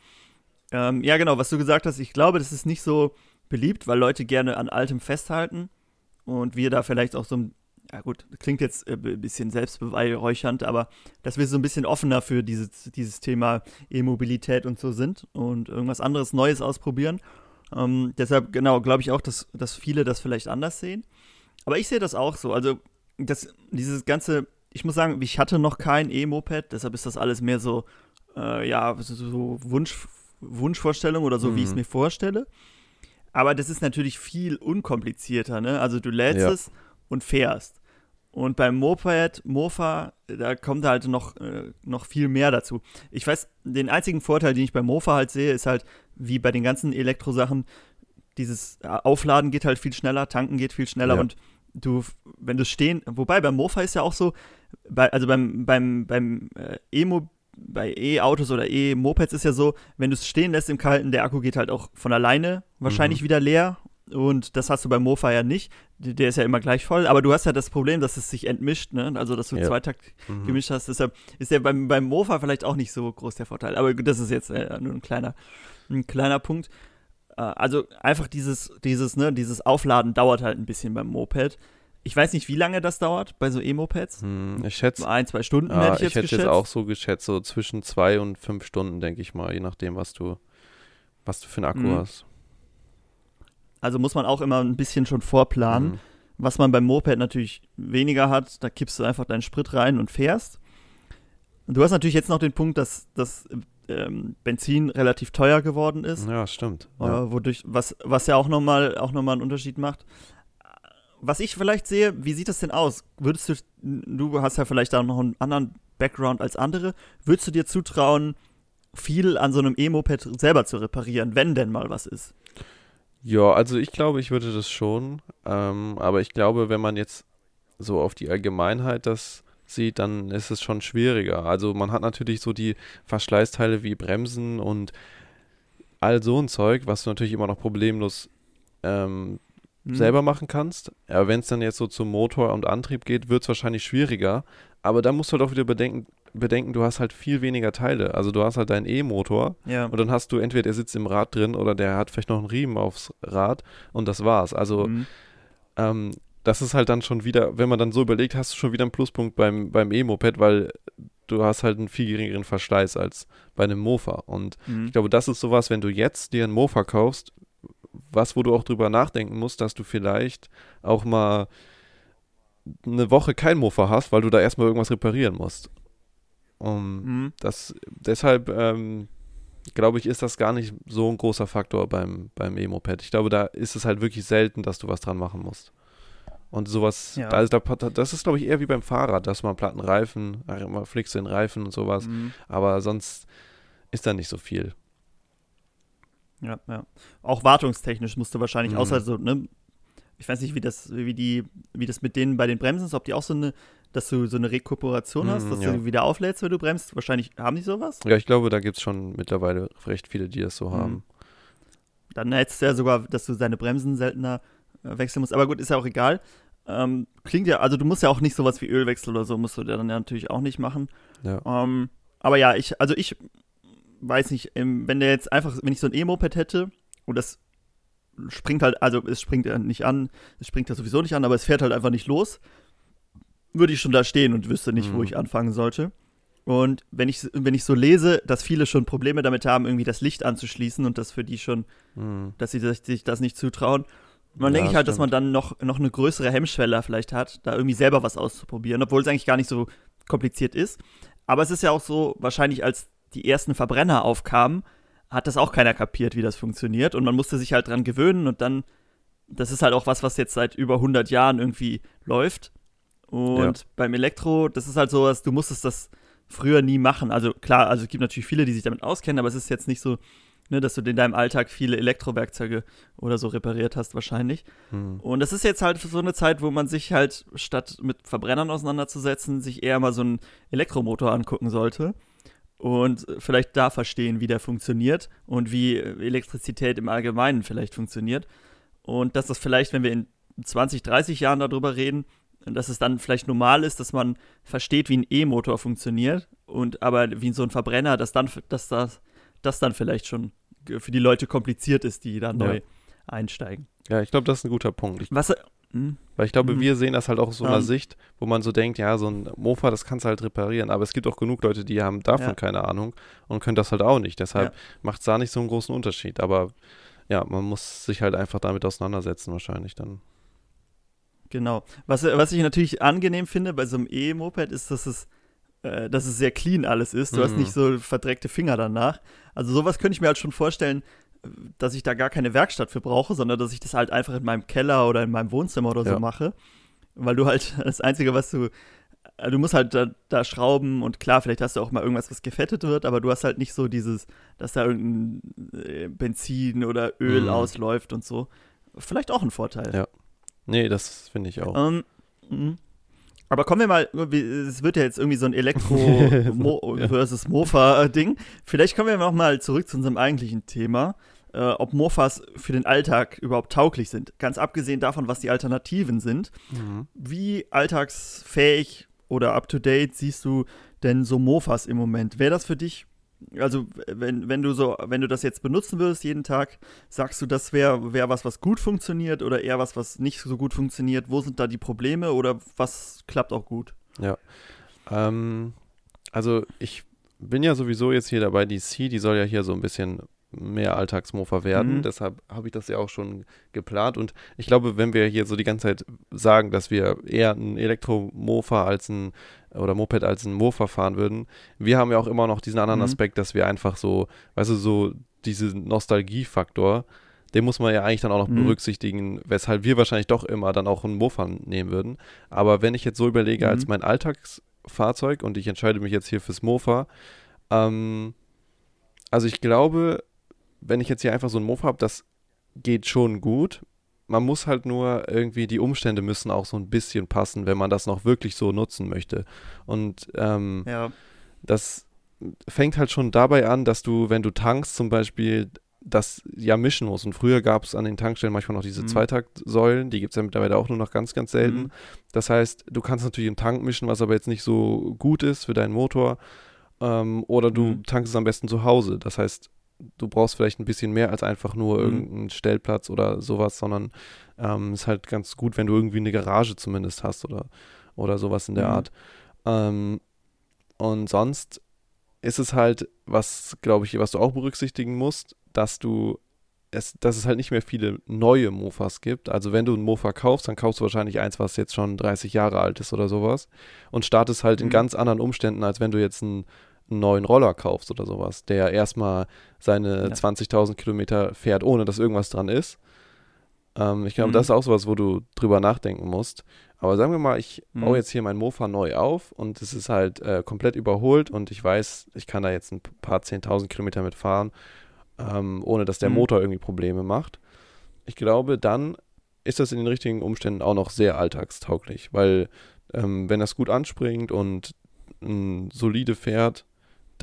Speaker 1: Ähm, ja, genau, was du gesagt hast, ich glaube, das ist nicht so beliebt, weil Leute gerne an Altem festhalten und wir da vielleicht auch so ein ja gut, klingt jetzt ein äh, bisschen selbstbeweihräuchernd, aber dass wir so ein bisschen offener für dieses, dieses Thema E-Mobilität und so sind und irgendwas anderes Neues ausprobieren. Ähm, deshalb, genau, glaube ich auch, dass, dass viele das vielleicht anders sehen. Aber ich sehe das auch so. Also, das, dieses ganze, ich muss sagen, ich hatte noch kein E-Moped, deshalb ist das alles mehr so, äh, ja, so Wunsch, Wunschvorstellung oder so, mhm. wie ich es mir vorstelle. Aber das ist natürlich viel unkomplizierter, ne? Also du lädst ja. es und fährst. Und beim Moped, Mofa, da kommt halt noch, äh, noch viel mehr dazu. Ich weiß, den einzigen Vorteil, den ich beim Mofa halt sehe, ist halt, wie bei den ganzen Elektrosachen, dieses äh, Aufladen geht halt viel schneller, tanken geht viel schneller ja. und du, wenn du stehen, wobei beim Mofa ist ja auch so, bei, also beim, beim, beim äh, E-Mo, bei E-Autos oder E-Mopeds ist ja so, wenn du es stehen lässt im Kalten, der Akku geht halt auch von alleine wahrscheinlich mhm. wieder leer und das hast du beim Mofa ja nicht. Der ist ja immer gleich voll. Aber du hast ja das Problem, dass es sich entmischt, ne? Also, dass du ja. Zweitakt mhm. gemischt hast. Deshalb ist ja beim, beim Mofa vielleicht auch nicht so groß der Vorteil. Aber das ist jetzt äh, nur ein kleiner, ein kleiner Punkt. Äh, also, einfach dieses, dieses, ne, dieses Aufladen dauert halt ein bisschen beim Moped. Ich weiß nicht, wie lange das dauert bei so E-Mopeds.
Speaker 2: Hm, ich schätze.
Speaker 1: Ein, zwei Stunden
Speaker 2: ja, hätte ich jetzt Ich hätte geschätzt. jetzt auch so geschätzt, so zwischen zwei und fünf Stunden, denke ich mal, je nachdem, was du, was du für einen Akku mhm. hast.
Speaker 1: Also muss man auch immer ein bisschen schon vorplanen. Mhm. Was man beim Moped natürlich weniger hat, da kippst du einfach deinen Sprit rein und fährst. Und du hast natürlich jetzt noch den Punkt, dass das ähm, Benzin relativ teuer geworden ist.
Speaker 2: Ja, stimmt.
Speaker 1: Äh, wodurch, was, was ja auch nochmal noch einen Unterschied macht. Was ich vielleicht sehe, wie sieht das denn aus? Würdest du, du hast ja vielleicht da noch einen anderen Background als andere, würdest du dir zutrauen, viel an so einem E-Moped selber zu reparieren, wenn denn mal was ist?
Speaker 2: Ja, also ich glaube, ich würde das schon. Ähm, aber ich glaube, wenn man jetzt so auf die Allgemeinheit das sieht, dann ist es schon schwieriger. Also man hat natürlich so die Verschleißteile wie Bremsen und all so ein Zeug, was du natürlich immer noch problemlos ähm, hm. selber machen kannst. Aber wenn es dann jetzt so zum Motor und Antrieb geht, wird es wahrscheinlich schwieriger. Aber da musst du halt auch wieder bedenken, bedenken, du hast halt viel weniger Teile. Also du hast halt deinen E-Motor
Speaker 1: ja.
Speaker 2: und dann hast du entweder der sitzt im Rad drin oder der hat vielleicht noch einen Riemen aufs Rad und das war's. Also mhm. ähm, das ist halt dann schon wieder, wenn man dann so überlegt, hast du schon wieder einen Pluspunkt beim, beim E-Moped, weil du hast halt einen viel geringeren Verschleiß als bei einem Mofa. Und mhm. ich glaube, das ist sowas, wenn du jetzt dir einen Mofa kaufst, was, wo du auch drüber nachdenken musst, dass du vielleicht auch mal eine Woche kein Mofa hast, weil du da erstmal irgendwas reparieren musst. Um, mhm. das, deshalb ähm, glaube ich, ist das gar nicht so ein großer Faktor beim, beim E-Moped. Ich glaube, da ist es halt wirklich selten, dass du was dran machen musst. Und sowas, ja. da, da, das ist, glaube ich, eher wie beim Fahrrad, dass man platten Reifen, man flickst den Reifen und sowas. Mhm. Aber sonst ist da nicht so viel.
Speaker 1: Ja, ja. Auch wartungstechnisch musst du wahrscheinlich, mhm. außer so, ne, ich weiß nicht, wie das, wie die, wie das mit denen bei den Bremsen ist, ob die auch so eine dass du so eine Rekuperation hast, dass ja. du wieder auflädst, wenn du bremst. Wahrscheinlich haben die sowas?
Speaker 2: Ja, ich glaube, da gibt es schon mittlerweile recht viele, die das so mhm. haben.
Speaker 1: Dann hättest du ja sogar, dass du deine Bremsen seltener äh, wechseln musst. Aber gut, ist ja auch egal. Ähm, klingt ja, also du musst ja auch nicht sowas wie Ölwechsel oder so, musst du dann ja natürlich auch nicht machen.
Speaker 2: Ja.
Speaker 1: Ähm, aber ja, ich, also ich weiß nicht, wenn der jetzt einfach, wenn ich so ein E-Moped hätte und das springt halt, also es springt ja nicht an, es springt ja sowieso nicht an, aber es fährt halt einfach nicht los, würde ich schon da stehen und wüsste nicht, mhm. wo ich anfangen sollte. Und wenn ich, wenn ich so lese, dass viele schon Probleme damit haben, irgendwie das Licht anzuschließen und das für die schon, mhm. dass sie sich das nicht zutrauen, dann ja, denke ich halt, stimmt. dass man dann noch, noch eine größere Hemmschwelle vielleicht hat, da irgendwie selber was auszuprobieren, obwohl es eigentlich gar nicht so kompliziert ist. Aber es ist ja auch so, wahrscheinlich als die ersten Verbrenner aufkamen, hat das auch keiner kapiert, wie das funktioniert. Und man musste sich halt dran gewöhnen und dann, das ist halt auch was, was jetzt seit über 100 Jahren irgendwie läuft. Und ja. beim Elektro, das ist halt so, dass du musstest das früher nie machen. Also klar, also es gibt natürlich viele, die sich damit auskennen, aber es ist jetzt nicht so, ne, dass du in deinem Alltag viele Elektrowerkzeuge oder so repariert hast wahrscheinlich. Hm. Und das ist jetzt halt so eine Zeit, wo man sich halt statt mit Verbrennern auseinanderzusetzen, sich eher mal so einen Elektromotor angucken sollte und vielleicht da verstehen, wie der funktioniert und wie Elektrizität im Allgemeinen vielleicht funktioniert. Und dass das vielleicht, wenn wir in 20, 30 Jahren darüber reden, dass es dann vielleicht normal ist, dass man versteht, wie ein E-Motor funktioniert und aber wie so ein Verbrenner, dass dann, dass das, das dann vielleicht schon für die Leute kompliziert ist, die da neu ja. einsteigen.
Speaker 2: Ja, ich glaube, das ist ein guter Punkt. Ich,
Speaker 1: Was,
Speaker 2: hm? Weil ich glaube, hm. wir sehen das halt auch aus so einer um. Sicht, wo man so denkt, ja, so ein Mofa, das kannst du halt reparieren, aber es gibt auch genug Leute, die haben davon ja. keine Ahnung und können das halt auch nicht. Deshalb ja. macht es da nicht so einen großen Unterschied. Aber ja, man muss sich halt einfach damit auseinandersetzen, wahrscheinlich dann.
Speaker 1: Genau. Was, was ich natürlich angenehm finde bei so einem E-Moped ist, dass es, äh, dass es sehr clean alles ist. Du mhm. hast nicht so verdreckte Finger danach. Also sowas könnte ich mir halt schon vorstellen, dass ich da gar keine Werkstatt für brauche, sondern dass ich das halt einfach in meinem Keller oder in meinem Wohnzimmer oder so ja. mache. Weil du halt <laughs> das Einzige, was du. Du musst halt da, da, schrauben und klar, vielleicht hast du auch mal irgendwas, was gefettet wird, aber du hast halt nicht so dieses, dass da irgendein äh, Benzin oder Öl mhm. ausläuft und so. Vielleicht auch ein Vorteil.
Speaker 2: Ja. Nee, das finde ich auch.
Speaker 1: Ähm, aber kommen wir mal, es wird ja jetzt irgendwie so ein Elektro <laughs> versus Mofa-Ding. Vielleicht kommen wir noch mal zurück zu unserem eigentlichen Thema, äh, ob Mofas für den Alltag überhaupt tauglich sind. Ganz abgesehen davon, was die Alternativen sind. Mhm. Wie alltagsfähig oder up-to-date siehst du denn so Mofas im Moment? Wäre das für dich also wenn, wenn du so, wenn du das jetzt benutzen würdest jeden Tag, sagst du, das wäre wär was, was gut funktioniert oder eher was, was nicht so gut funktioniert? Wo sind da die Probleme oder was klappt auch gut?
Speaker 2: Ja. Ähm, also ich bin ja sowieso jetzt hier dabei, die C, die soll ja hier so ein bisschen mehr Alltagsmofa werden. Mhm. Deshalb habe ich das ja auch schon geplant. Und ich glaube, wenn wir hier so die ganze Zeit sagen, dass wir eher ein Elektromofa als ein oder Moped als ein Mofa fahren würden, wir haben ja auch immer noch diesen anderen mhm. Aspekt, dass wir einfach so, weißt du, so diesen Nostalgiefaktor, den muss man ja eigentlich dann auch noch mhm. berücksichtigen, weshalb wir wahrscheinlich doch immer dann auch einen Mofa nehmen würden. Aber wenn ich jetzt so überlege, mhm. als mein Alltagsfahrzeug und ich entscheide mich jetzt hier fürs Mofa, ähm, also ich glaube, wenn ich jetzt hier einfach so ein Mofa habe, das geht schon gut. Man muss halt nur irgendwie, die Umstände müssen auch so ein bisschen passen, wenn man das noch wirklich so nutzen möchte. Und ähm, ja. das fängt halt schon dabei an, dass du, wenn du tankst zum Beispiel, das ja mischen musst. Und früher gab es an den Tankstellen manchmal noch diese mhm. Zweitaktsäulen, die gibt es ja mittlerweile auch nur noch ganz, ganz selten. Mhm. Das heißt, du kannst natürlich im Tank mischen, was aber jetzt nicht so gut ist für deinen Motor. Ähm, oder du mhm. tankst es am besten zu Hause. Das heißt, du brauchst vielleicht ein bisschen mehr als einfach nur mhm. irgendeinen Stellplatz oder sowas, sondern ähm, ist halt ganz gut, wenn du irgendwie eine Garage zumindest hast oder, oder sowas in der mhm. Art. Ähm, und sonst ist es halt, was, glaube ich, was du auch berücksichtigen musst, dass du es, dass es halt nicht mehr viele neue Mofas gibt. Also wenn du ein Mofa kaufst, dann kaufst du wahrscheinlich eins, was jetzt schon 30 Jahre alt ist oder sowas und startest halt mhm. in ganz anderen Umständen, als wenn du jetzt einen, einen, neuen Roller kaufst oder sowas, der erstmal seine ja. 20.000 Kilometer fährt, ohne dass irgendwas dran ist. Ähm, ich glaube, mhm. das ist auch sowas, wo du drüber nachdenken musst. Aber sagen wir mal, ich mhm. baue jetzt hier mein Mofa neu auf und es ist halt äh, komplett überholt und ich weiß, ich kann da jetzt ein paar 10.000 Kilometer mitfahren, ähm, ohne dass der mhm. Motor irgendwie Probleme macht. Ich glaube, dann ist das in den richtigen Umständen auch noch sehr alltagstauglich, weil ähm, wenn das gut anspringt und ein solide fährt,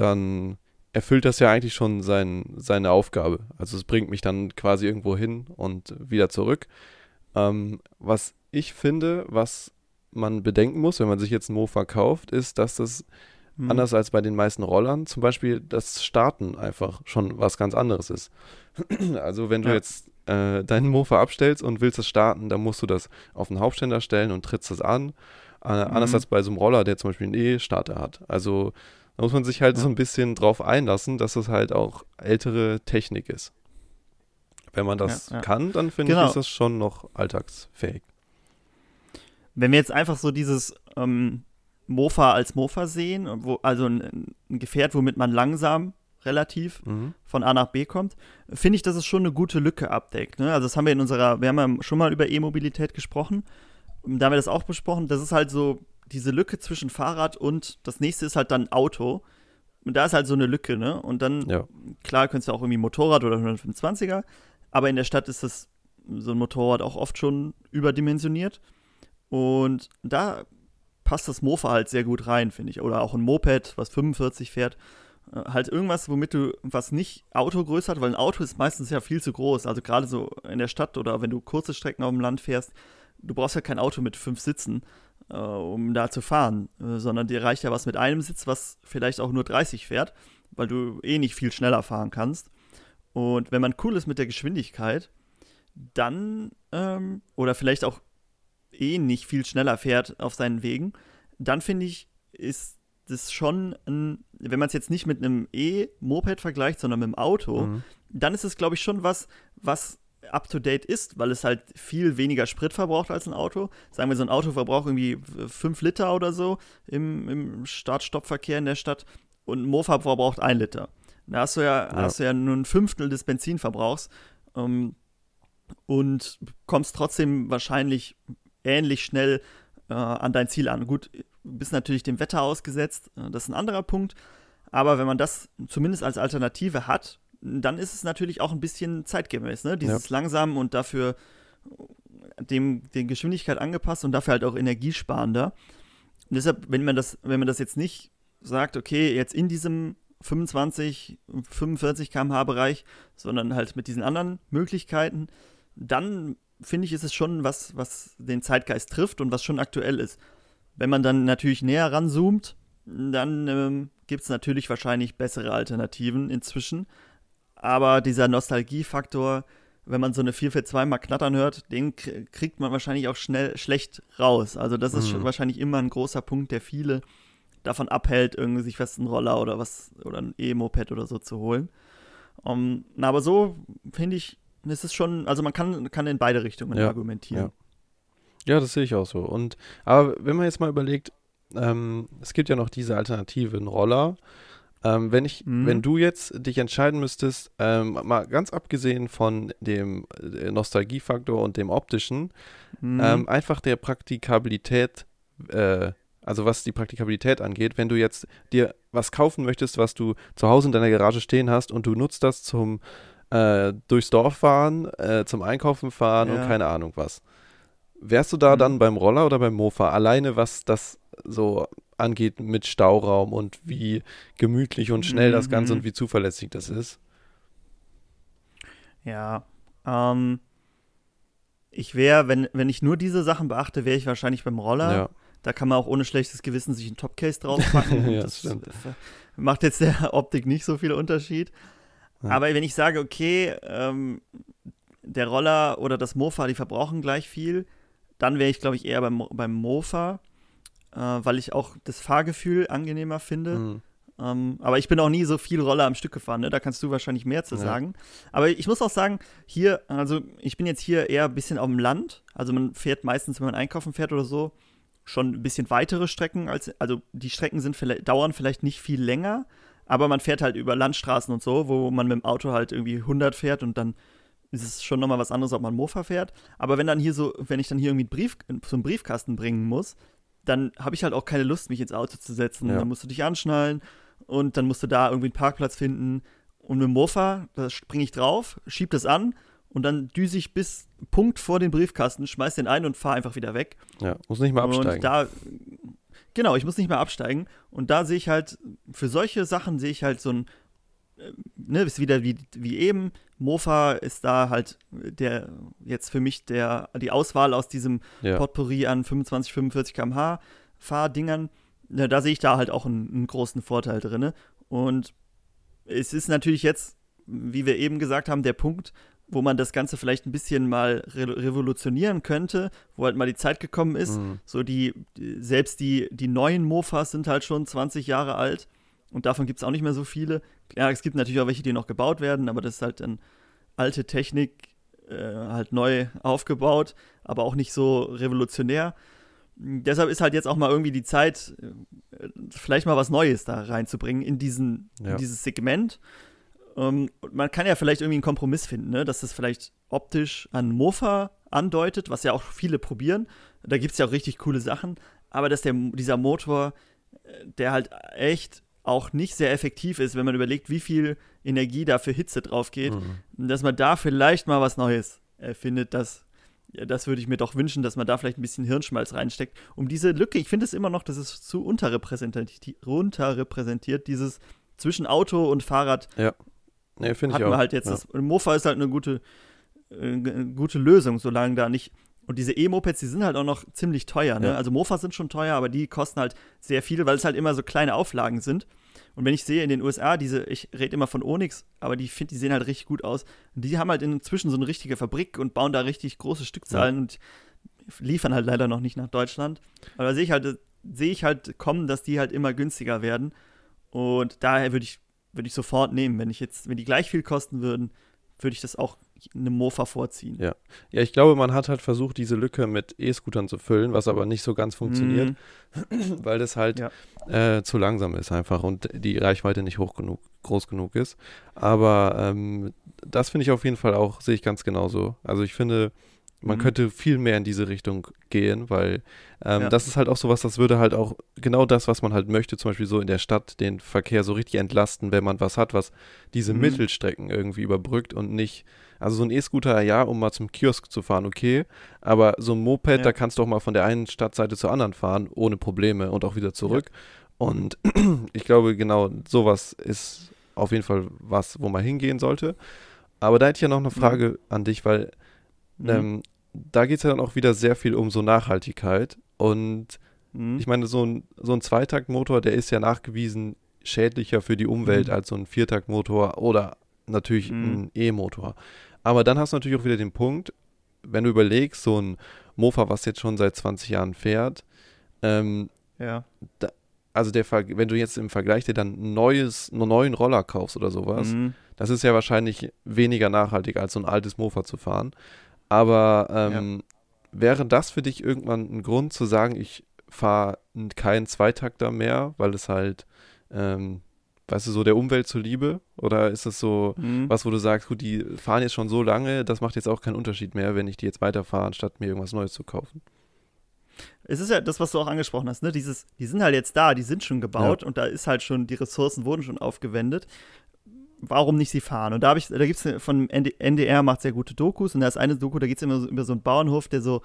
Speaker 2: dann erfüllt das ja eigentlich schon sein, seine Aufgabe. Also es bringt mich dann quasi irgendwo hin und wieder zurück. Ähm, was ich finde, was man bedenken muss, wenn man sich jetzt ein Mofa kauft, ist, dass das mhm. anders als bei den meisten Rollern zum Beispiel das Starten einfach schon was ganz anderes ist. <clears throat> also wenn du ja. jetzt äh, deinen Mofa abstellst und willst es starten, dann musst du das auf den Hauptständer stellen und trittst es an. Äh, mhm. Anders als bei so einem Roller, der zum Beispiel einen E-Starter hat. Also da muss man sich halt ja. so ein bisschen drauf einlassen, dass es halt auch ältere Technik ist. Wenn man das ja, kann, dann finde genau. ich, ist das schon noch alltagsfähig.
Speaker 1: Wenn wir jetzt einfach so dieses ähm, Mofa als Mofa sehen, wo, also ein, ein, Gefährt, womit man langsam relativ mhm. von A nach B kommt, finde ich, dass es schon eine gute Lücke abdeckt. Ne? Also das haben wir in unserer, wir haben ja schon mal über E-Mobilität gesprochen, da haben wir das auch besprochen, das ist halt so diese Lücke zwischen Fahrrad und das nächste ist halt dann Auto. Und da ist halt so eine Lücke, ne? Und dann, ja. klar, könntest du auch irgendwie Motorrad oder 125er, aber in der Stadt ist das so ein Motorrad auch oft schon überdimensioniert. Und da passt das Mofa halt sehr gut rein, finde ich. Oder auch ein Moped, was 45 fährt. Äh, halt irgendwas, womit du, was nicht Autogröße hat, weil ein Auto ist meistens ja viel zu groß. Also gerade so in der Stadt oder wenn du kurze Strecken auf dem Land fährst, du brauchst ja kein Auto mit fünf Sitzen, äh, um da zu fahren, äh, sondern dir reicht ja was mit einem Sitz, was vielleicht auch nur 30 fährt, weil du eh nicht viel schneller fahren kannst. Und wenn man cool ist mit der Geschwindigkeit, dann, ähm, oder vielleicht auch eh nicht viel schneller fährt auf seinen Wegen, dann finde ich, ist das schon ein, wenn man es jetzt nicht mit einem E-Moped vergleicht, sondern mit einem Auto, mhm. dann ist es, glaube ich, schon was, was up to date ist, weil es halt viel weniger Sprit verbraucht als ein Auto. Sagen wir, so ein Auto verbraucht irgendwie 5 Liter oder so im, im Start-Stopp-Verkehr in der Stadt und ein Mofa verbraucht 1 Liter. Da hast du ja, ja. hast du ja nur ein Fünftel des Benzinverbrauchs ähm, und kommst trotzdem wahrscheinlich ähnlich schnell äh, an dein Ziel an. Gut, bist natürlich dem Wetter ausgesetzt, äh, das ist ein anderer Punkt. Aber wenn man das zumindest als Alternative hat, dann ist es natürlich auch ein bisschen zeitgemäß, ne? Dieses ja. langsam und dafür dem, der Geschwindigkeit angepasst und dafür halt auch energiesparender. Und deshalb, wenn man das, wenn man das jetzt nicht sagt, okay, jetzt in diesem 25, 45 km/h Bereich, sondern halt mit diesen anderen Möglichkeiten, dann finde ich, ist es schon was, was den Zeitgeist trifft und was schon aktuell ist. Wenn man dann natürlich näher ranzoomt, dann ähm, gibt es natürlich wahrscheinlich bessere Alternativen inzwischen. Aber dieser Nostalgiefaktor, wenn man so eine 442 mal knattern hört, den kriegt man wahrscheinlich auch schnell schlecht raus. Also das ist mhm. wahrscheinlich immer ein großer Punkt, der viele davon abhält, irgendwie sich fest einen Roller oder was oder ein E-Moped oder so zu holen. Um, aber so finde ich, ist es schon, also man kann, kann in beide Richtungen ja, argumentieren.
Speaker 2: Ja. ja. das sehe ich auch so. Und aber wenn man jetzt mal überlegt, ähm, es gibt ja noch diese alternativen Roller, Ähm, wenn ich, mhm. wenn du jetzt dich entscheiden müsstest, ähm, mal ganz abgesehen von dem äh, Nostalgiefaktor und dem optischen, mhm. ähm, einfach der Praktikabilität, äh, also was die Praktikabilität angeht, wenn du jetzt dir was kaufen möchtest, was du zu Hause in deiner Garage stehen hast und du nutzt das zum äh, durchs Dorf fahren, äh, zum Einkaufen fahren ja. und keine Ahnung was. Wärst du da mhm. dann beim Roller oder beim Mofa? Alleine was das so angeht mit Stauraum und wie gemütlich und schnell mhm. das Ganze und wie zuverlässig das ist.
Speaker 1: Ja, ähm, ich wäre, wenn, wenn ich nur diese Sachen beachte, wäre ich wahrscheinlich beim Roller. Ja. Da kann man auch ohne schlechtes Gewissen sich einen Topcase draufpacken. <laughs> ja, das stimmt. macht jetzt der <laughs> Optik nicht so viel Unterschied. Ja. Aber wenn ich sage, okay, ähm, der Roller oder das Mofa, die verbrauchen gleich viel, dann wäre ich, glaube ich, eher beim, beim Mofa äh, weil ich auch das Fahrgefühl angenehmer finde. Mhm. Ähm, aber ich bin auch nie so viel Roller am Stück gefahren, ne? da kannst du wahrscheinlich mehr zu ja. sagen. Aber ich muss auch sagen, hier, also ich bin jetzt hier eher ein bisschen auf dem Land. Also man fährt meistens, wenn man einkaufen fährt oder so, schon ein bisschen weitere Strecken als, also die Strecken sind vielleicht, dauern vielleicht nicht viel länger, aber man fährt halt über Landstraßen und so, wo man mit dem Auto halt irgendwie 100 fährt und dann ist es schon nochmal was anderes, ob man Mofa fährt. Aber wenn dann hier so, wenn ich dann hier irgendwie einen Brief, so einen Briefkasten bringen muss, dann habe ich halt auch keine Lust, mich ins Auto zu setzen. Ja. Dann musst du dich anschnallen und dann musst du da irgendwie einen Parkplatz finden. Und mit dem Mofa, da springe ich drauf, schieb das an und dann düse ich bis Punkt vor den Briefkasten, schmeiß den ein und fahre einfach wieder weg.
Speaker 2: Ja, muss nicht mal absteigen.
Speaker 1: Und da, genau, ich muss nicht mehr absteigen. Und da sehe ich halt, für solche Sachen sehe ich halt so ein, ne, ist wieder wie, wie eben, Mofa ist da halt der jetzt für mich der die Auswahl aus diesem ja. Potpourri an 25, 45 km/h Fahrdingern. Ja, da sehe ich da halt auch einen, einen großen Vorteil drin. Und es ist natürlich jetzt, wie wir eben gesagt haben, der Punkt, wo man das Ganze vielleicht ein bisschen mal re revolutionieren könnte, wo halt mal die Zeit gekommen ist. Mhm. So die, die, selbst die, die neuen Mofas sind halt schon 20 Jahre alt und davon gibt es auch nicht mehr so viele. Ja, es gibt natürlich auch welche, die noch gebaut werden, aber das ist halt dann alte Technik äh, halt neu aufgebaut, aber auch nicht so revolutionär. Deshalb ist halt jetzt auch mal irgendwie die Zeit, äh, vielleicht mal was Neues da reinzubringen in, diesen, ja. in dieses Segment. Ähm, man kann ja vielleicht irgendwie einen Kompromiss finden, ne? dass das vielleicht optisch an Mofa andeutet, was ja auch viele probieren. Da gibt es ja auch richtig coole Sachen. Aber dass der, dieser Motor, äh, der halt echt auch nicht sehr effektiv ist, wenn man überlegt, wie viel Energie da für Hitze drauf geht, mhm. dass man da vielleicht mal was Neues erfindet, das, das würde ich mir doch wünschen, dass man da vielleicht ein bisschen Hirnschmalz reinsteckt, um diese Lücke, ich finde es immer noch, das ist zu unterrepräsentiert, unterrepräsentiert, dieses zwischen Auto und Fahrrad.
Speaker 2: Ja. Nee, finde ich auch.
Speaker 1: halt jetzt. Ja. Das Mofa ist halt eine gute, äh, gute Lösung, solange da nicht und diese E-Mopeds, die sind halt auch noch ziemlich teuer. Ne? Ja. Also Mofas sind schon teuer, aber die kosten halt sehr viel, weil es halt immer so kleine Auflagen sind. Und wenn ich sehe in den USA, diese, ich rede immer von Onyx, aber die finde, die sehen halt richtig gut aus. Und die haben halt inzwischen so eine richtige Fabrik und bauen da richtig große Stückzahlen ja. und liefern halt leider noch nicht nach Deutschland. Aber da sehe ich halt, sehe ich halt kommen, dass die halt immer günstiger werden. Und daher würde ich, würde ich sofort nehmen. Wenn ich jetzt, wenn die gleich viel kosten würden, würde ich das auch eine Mofa vorziehen.
Speaker 2: Ja. ja, ich glaube, man hat halt versucht, diese Lücke mit E-Scootern zu füllen, was aber nicht so ganz funktioniert, mhm. weil das halt ja. äh, zu langsam ist einfach und die Reichweite nicht hoch genug, groß genug ist. Aber ähm, das finde ich auf jeden Fall auch, sehe ich ganz genauso. Also ich finde, man mhm. könnte viel mehr in diese Richtung gehen, weil ähm, ja. das ist halt auch sowas, das würde halt auch genau das, was man halt möchte, zum Beispiel so in der Stadt den Verkehr so richtig entlasten, wenn man was hat, was diese mhm. Mittelstrecken irgendwie überbrückt und nicht, also so ein E-Scooter, ja, um mal zum Kiosk zu fahren, okay, aber so ein Moped, ja. da kannst du auch mal von der einen Stadtseite zur anderen fahren, ohne Probleme und auch wieder zurück. Ja. Und <clears throat> ich glaube, genau sowas ist auf jeden Fall was, wo man hingehen sollte. Aber da hätte ich ja noch eine mhm. Frage mhm. an dich, weil Mhm. Ähm, da geht es ja dann auch wieder sehr viel um so Nachhaltigkeit. Und mhm. ich meine, so ein, so ein Zweitaktmotor, der ist ja nachgewiesen schädlicher für die Umwelt mhm. als so ein Viertaktmotor oder natürlich mhm. ein E-Motor. Aber dann hast du natürlich auch wieder den Punkt, wenn du überlegst, so ein Mofa, was jetzt schon seit 20 Jahren fährt, ähm,
Speaker 1: ja.
Speaker 2: Da, also der wenn du jetzt im Vergleich dir dann neues, einen neuen Roller kaufst oder sowas, mhm. das ist ja wahrscheinlich weniger nachhaltig als so ein altes Mofa zu fahren. Aber ähm, ja. wäre das für dich irgendwann ein Grund zu sagen, ich fahre keinen Zweitakter mehr, weil es halt ähm, weißt du, so der Umwelt zuliebe? Oder ist das so
Speaker 1: Mhm.
Speaker 2: was, wo du sagst, gut, die fahren jetzt schon so lange, das macht jetzt auch keinen Unterschied mehr, wenn ich die jetzt weiterfahre, anstatt mir irgendwas Neues zu kaufen?
Speaker 1: Es ist ja das, was du auch angesprochen hast, ne? Dieses, die sind halt jetzt da, die sind schon gebaut und da ist halt schon, die Ressourcen wurden schon aufgewendet. Warum nicht sie fahren? Und da habe ich, da gibt es von ND NDR macht sehr gute Dokus und da ist eine Doku, da geht es immer so, über so einen Bauernhof, der so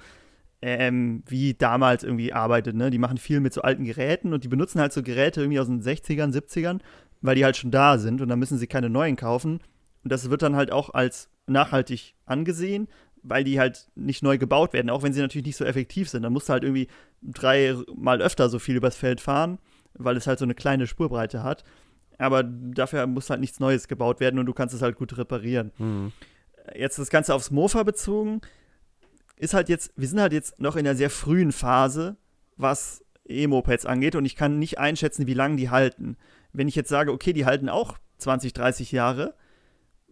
Speaker 1: ähm, wie damals irgendwie arbeitet, ne? Die machen viel mit so alten Geräten und die benutzen halt so Geräte irgendwie aus den 60ern, 70ern, weil die halt schon da sind und dann müssen sie keine neuen kaufen. Und das wird dann halt auch als nachhaltig angesehen, weil die halt nicht neu gebaut werden, auch wenn sie natürlich nicht so effektiv sind. Dann musst du halt irgendwie dreimal öfter so viel übers Feld fahren, weil es halt so eine kleine Spurbreite hat. Aber dafür muss halt nichts Neues gebaut werden und du kannst es halt gut reparieren.
Speaker 2: Mhm.
Speaker 1: Jetzt das Ganze aufs Mofa bezogen, ist halt jetzt, wir sind halt jetzt noch in einer sehr frühen Phase, was E-Mopeds angeht und ich kann nicht einschätzen, wie lange die halten. Wenn ich jetzt sage, okay, die halten auch 20, 30 Jahre,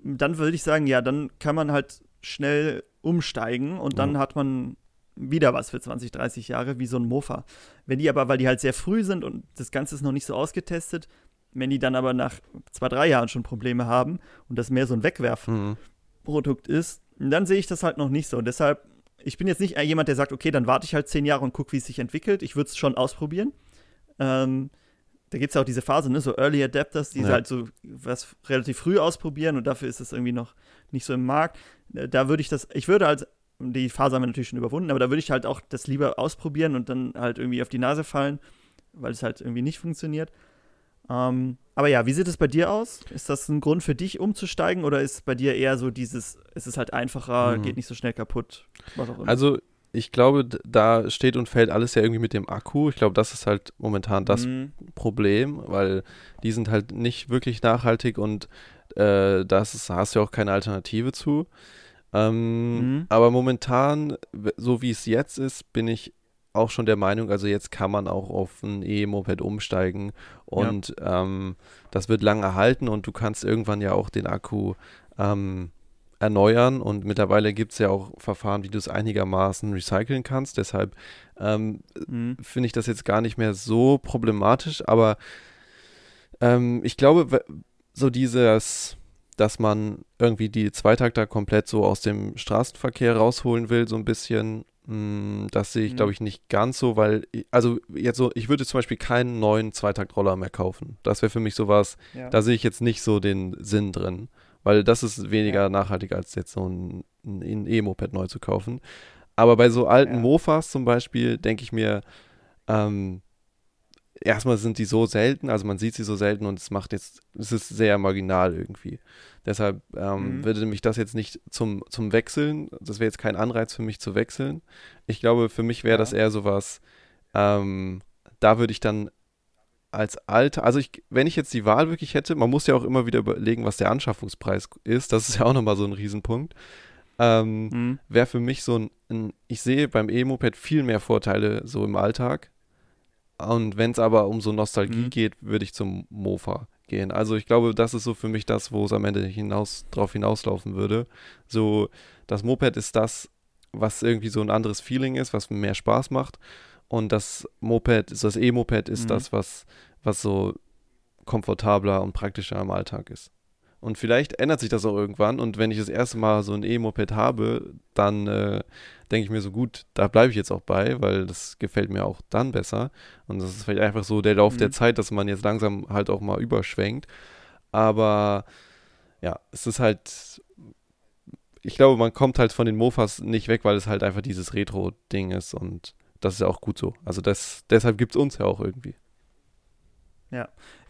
Speaker 1: dann würde ich sagen, ja, dann kann man halt schnell umsteigen und dann
Speaker 2: Ja.
Speaker 1: hat man wieder was für 20, 30 Jahre, wie so ein Mofa. Wenn die aber, weil die halt sehr früh sind und das Ganze ist noch nicht so ausgetestet, wenn die dann aber nach zwei, drei Jahren schon Probleme haben und das mehr so ein Wegwerfprodukt
Speaker 2: Mhm.
Speaker 1: ist, dann sehe ich das halt noch nicht so. Und deshalb, ich bin jetzt nicht jemand, der sagt, okay, dann warte ich halt zehn Jahre und gucke, wie es sich entwickelt. Ich würde es schon ausprobieren. Ähm, da gibt es ja auch diese Phase, ne, so Early Adapters, die
Speaker 2: Ja.
Speaker 1: halt so was relativ früh ausprobieren und dafür ist es irgendwie noch nicht so im Markt. Äh, Da würde ich das, ich würde halt, die Phase haben wir natürlich schon überwunden, aber da würde ich halt auch das lieber ausprobieren und dann halt irgendwie auf die Nase fallen, weil es halt irgendwie nicht funktioniert. Ähm, aber ja, wie sieht es bei dir aus? Ist das ein Grund für dich umzusteigen oder ist bei dir eher so dieses, es ist halt einfacher,
Speaker 2: Mhm.
Speaker 1: geht nicht so schnell kaputt, was auch immer?
Speaker 2: Also, ich glaube, da steht und fällt alles ja irgendwie mit dem Akku. Ich glaube, das ist halt momentan das
Speaker 1: Mhm.
Speaker 2: Problem, weil die sind halt nicht wirklich nachhaltig und äh, das ist, hast du ja auch keine Alternative zu. Ähm,
Speaker 1: Mhm.
Speaker 2: Aber momentan, so wie es jetzt ist, bin ich auch schon der Meinung, also jetzt kann man auch auf ein E-Moped umsteigen und ähm, das wird lang erhalten und du kannst irgendwann ja auch den Akku ähm, erneuern und mittlerweile gibt es ja auch Verfahren, wie du es einigermaßen recyceln kannst. Deshalb ähm,
Speaker 1: Mhm.
Speaker 2: finde ich das jetzt gar nicht mehr so problematisch, aber ähm, ich glaube, so dieses, dass man irgendwie die Zweitakter komplett so aus dem Straßenverkehr rausholen will, so ein bisschen, mh, das sehe ich,
Speaker 1: Mhm.
Speaker 2: glaube ich, nicht ganz so, weil, also jetzt so, ich würde zum Beispiel keinen neuen Zweitaktroller mehr kaufen. Das wäre für mich sowas,
Speaker 1: Ja.
Speaker 2: da sehe ich jetzt nicht so den Sinn drin, weil das ist weniger
Speaker 1: Ja.
Speaker 2: nachhaltig, als jetzt so ein, ein E-Moped neu zu kaufen. Aber bei so alten
Speaker 1: Ja.
Speaker 2: Mofas zum Beispiel denke ich mir, ähm, erstmal sind die so selten, also man sieht sie so selten und es macht jetzt, es ist sehr marginal irgendwie. Deshalb ähm,
Speaker 1: Mhm.
Speaker 2: würde mich das jetzt nicht zum, zum Wechseln, das wäre jetzt kein Anreiz für mich zu wechseln. Ich glaube, für mich wäre
Speaker 1: Ja.
Speaker 2: das eher sowas, ähm, da würde ich dann als Alter, also ich, wenn ich jetzt die Wahl wirklich hätte, man muss ja auch immer wieder überlegen, was der Anschaffungspreis ist, das ist ja auch nochmal so ein Riesenpunkt. Ähm,
Speaker 1: Mhm.
Speaker 2: wäre für mich so ein, ein, ich sehe beim E-Moped viel mehr Vorteile so im Alltag. Und wenn es aber um so Nostalgie
Speaker 1: Mhm.
Speaker 2: geht, würde ich zum Mofa gehen. Also ich glaube, das ist so für mich das, wo es am Ende hinaus drauf hinauslaufen würde. So, das Moped ist das, was irgendwie so ein anderes Feeling ist, was mehr Spaß macht. Und das Moped, das E-Moped ist
Speaker 1: Mhm.
Speaker 2: das, was, was so komfortabler und praktischer im Alltag ist. Und vielleicht ändert sich das auch irgendwann. Und wenn ich das erste Mal so ein E-Moped habe, dann äh, denke ich mir so, gut, da bleibe ich jetzt auch bei, weil das gefällt mir auch dann besser. Und das ist vielleicht einfach so der Lauf der
Speaker 1: Mhm.
Speaker 2: Zeit, dass man jetzt langsam halt auch mal überschwenkt. Aber ja, es ist halt, ich glaube, man kommt halt von den Mofas nicht weg, weil es halt einfach dieses Retro-Ding ist. Und das ist ja auch gut so. Also das, deshalb gibt es uns ja auch irgendwie.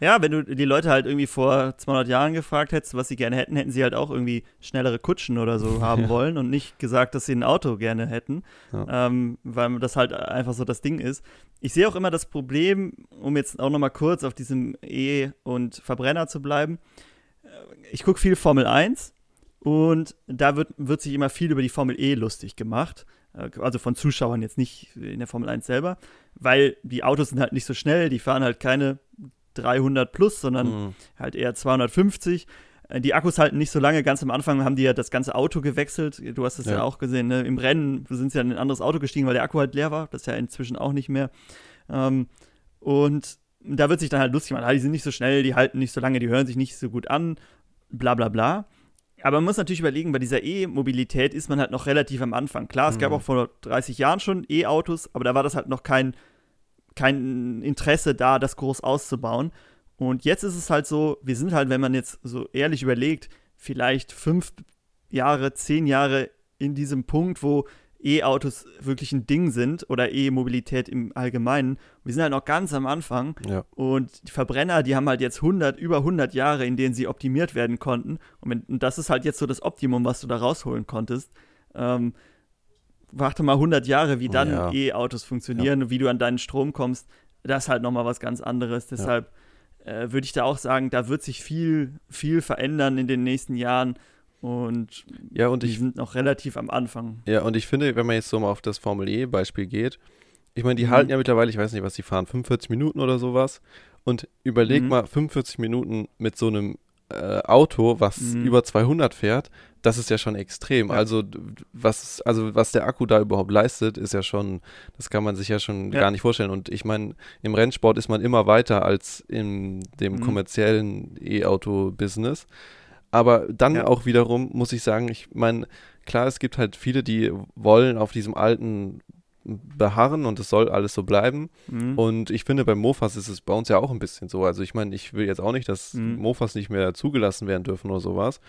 Speaker 1: Ja, wenn du die Leute halt irgendwie vor 200 Jahren gefragt hättest, was sie gerne hätten, hätten sie halt auch irgendwie schnellere Kutschen oder so <laughs> haben
Speaker 2: Ja.
Speaker 1: wollen und nicht gesagt, dass sie ein Auto gerne hätten,
Speaker 2: Ja.
Speaker 1: ähm, weil das halt einfach so das Ding ist. Ich sehe auch immer das Problem, um jetzt auch noch mal kurz auf diesem E- und Verbrenner zu bleiben. Ich gucke viel Formel 1 und da wird, wird sich immer viel über die Formel E lustig gemacht. Äh, Also von Zuschauern jetzt nicht in der Formel 1 selber, weil die Autos sind halt nicht so schnell, die fahren halt keine 300 plus, sondern
Speaker 2: Mhm.
Speaker 1: halt eher 250. Äh, Die Akkus halten nicht so lange. Ganz am Anfang haben die ja das ganze Auto gewechselt. Du hast es ja.
Speaker 2: Ja.
Speaker 1: auch gesehen. Ne? Im Rennen sind sie ja in ein anderes Auto gestiegen, weil der Akku halt leer war. Das ist ja inzwischen auch nicht mehr. Ähm, und da wird sich dann halt lustig machen, ah, die sind nicht so schnell, die halten nicht so lange, die hören sich nicht so gut an, bla bla bla. Aber man muss natürlich überlegen, bei dieser E-Mobilität ist man halt noch relativ am Anfang. Klar, es mhm. gab auch vor 30 Jahren schon E-Autos, aber da war das halt noch kein, kein Interesse da, das groß auszubauen. Und jetzt ist es halt so, wir sind halt, wenn man jetzt so ehrlich überlegt, vielleicht fünf Jahre, zehn Jahre in diesem Punkt, wo E-Autos wirklich ein Ding sind oder E-Mobilität im Allgemeinen. Wir sind halt noch ganz am Anfang
Speaker 2: ja.
Speaker 1: und die Verbrenner, die haben halt jetzt 100, über 100 Jahre, in denen sie optimiert werden konnten und, wenn, und das ist halt jetzt so das Optimum, was du da rausholen konntest. Ähm, warte mal 100 Jahre, wie dann ja. E-Autos funktionieren ja. und wie du an deinen Strom kommst, das ist halt nochmal was ganz anderes. Deshalb äh, würde ich da auch sagen, da wird sich viel, viel verändern in den nächsten Jahren. Und,
Speaker 2: ja, und
Speaker 1: die
Speaker 2: ich,
Speaker 1: sind noch relativ am Anfang.
Speaker 2: Ja, und ich finde, wenn man jetzt so mal auf das Formel E-Beispiel geht, ich meine, die mhm. halten ja mittlerweile, ich weiß nicht, was die fahren, 45 Minuten oder sowas. Und überleg mhm. mal, 45 Minuten mit so einem äh, Auto, was mhm. über 200 fährt, das ist ja schon extrem. Ja. Also was, also was der Akku da überhaupt leistet, ist ja schon, das kann man sich ja schon ja. gar nicht vorstellen. Und ich meine, im Rennsport ist man immer weiter als in dem mhm. kommerziellen E-Auto-Business. Aber dann ja. auch wiederum muss ich sagen, ich meine, klar, es gibt halt viele, die wollen auf diesem alten beharren und es soll alles so bleiben. Mhm. Und ich finde, bei Mofas ist es bei uns ja auch ein bisschen so. Also ich meine, ich will jetzt auch nicht, dass mhm. Mofas nicht mehr zugelassen werden dürfen oder sowas.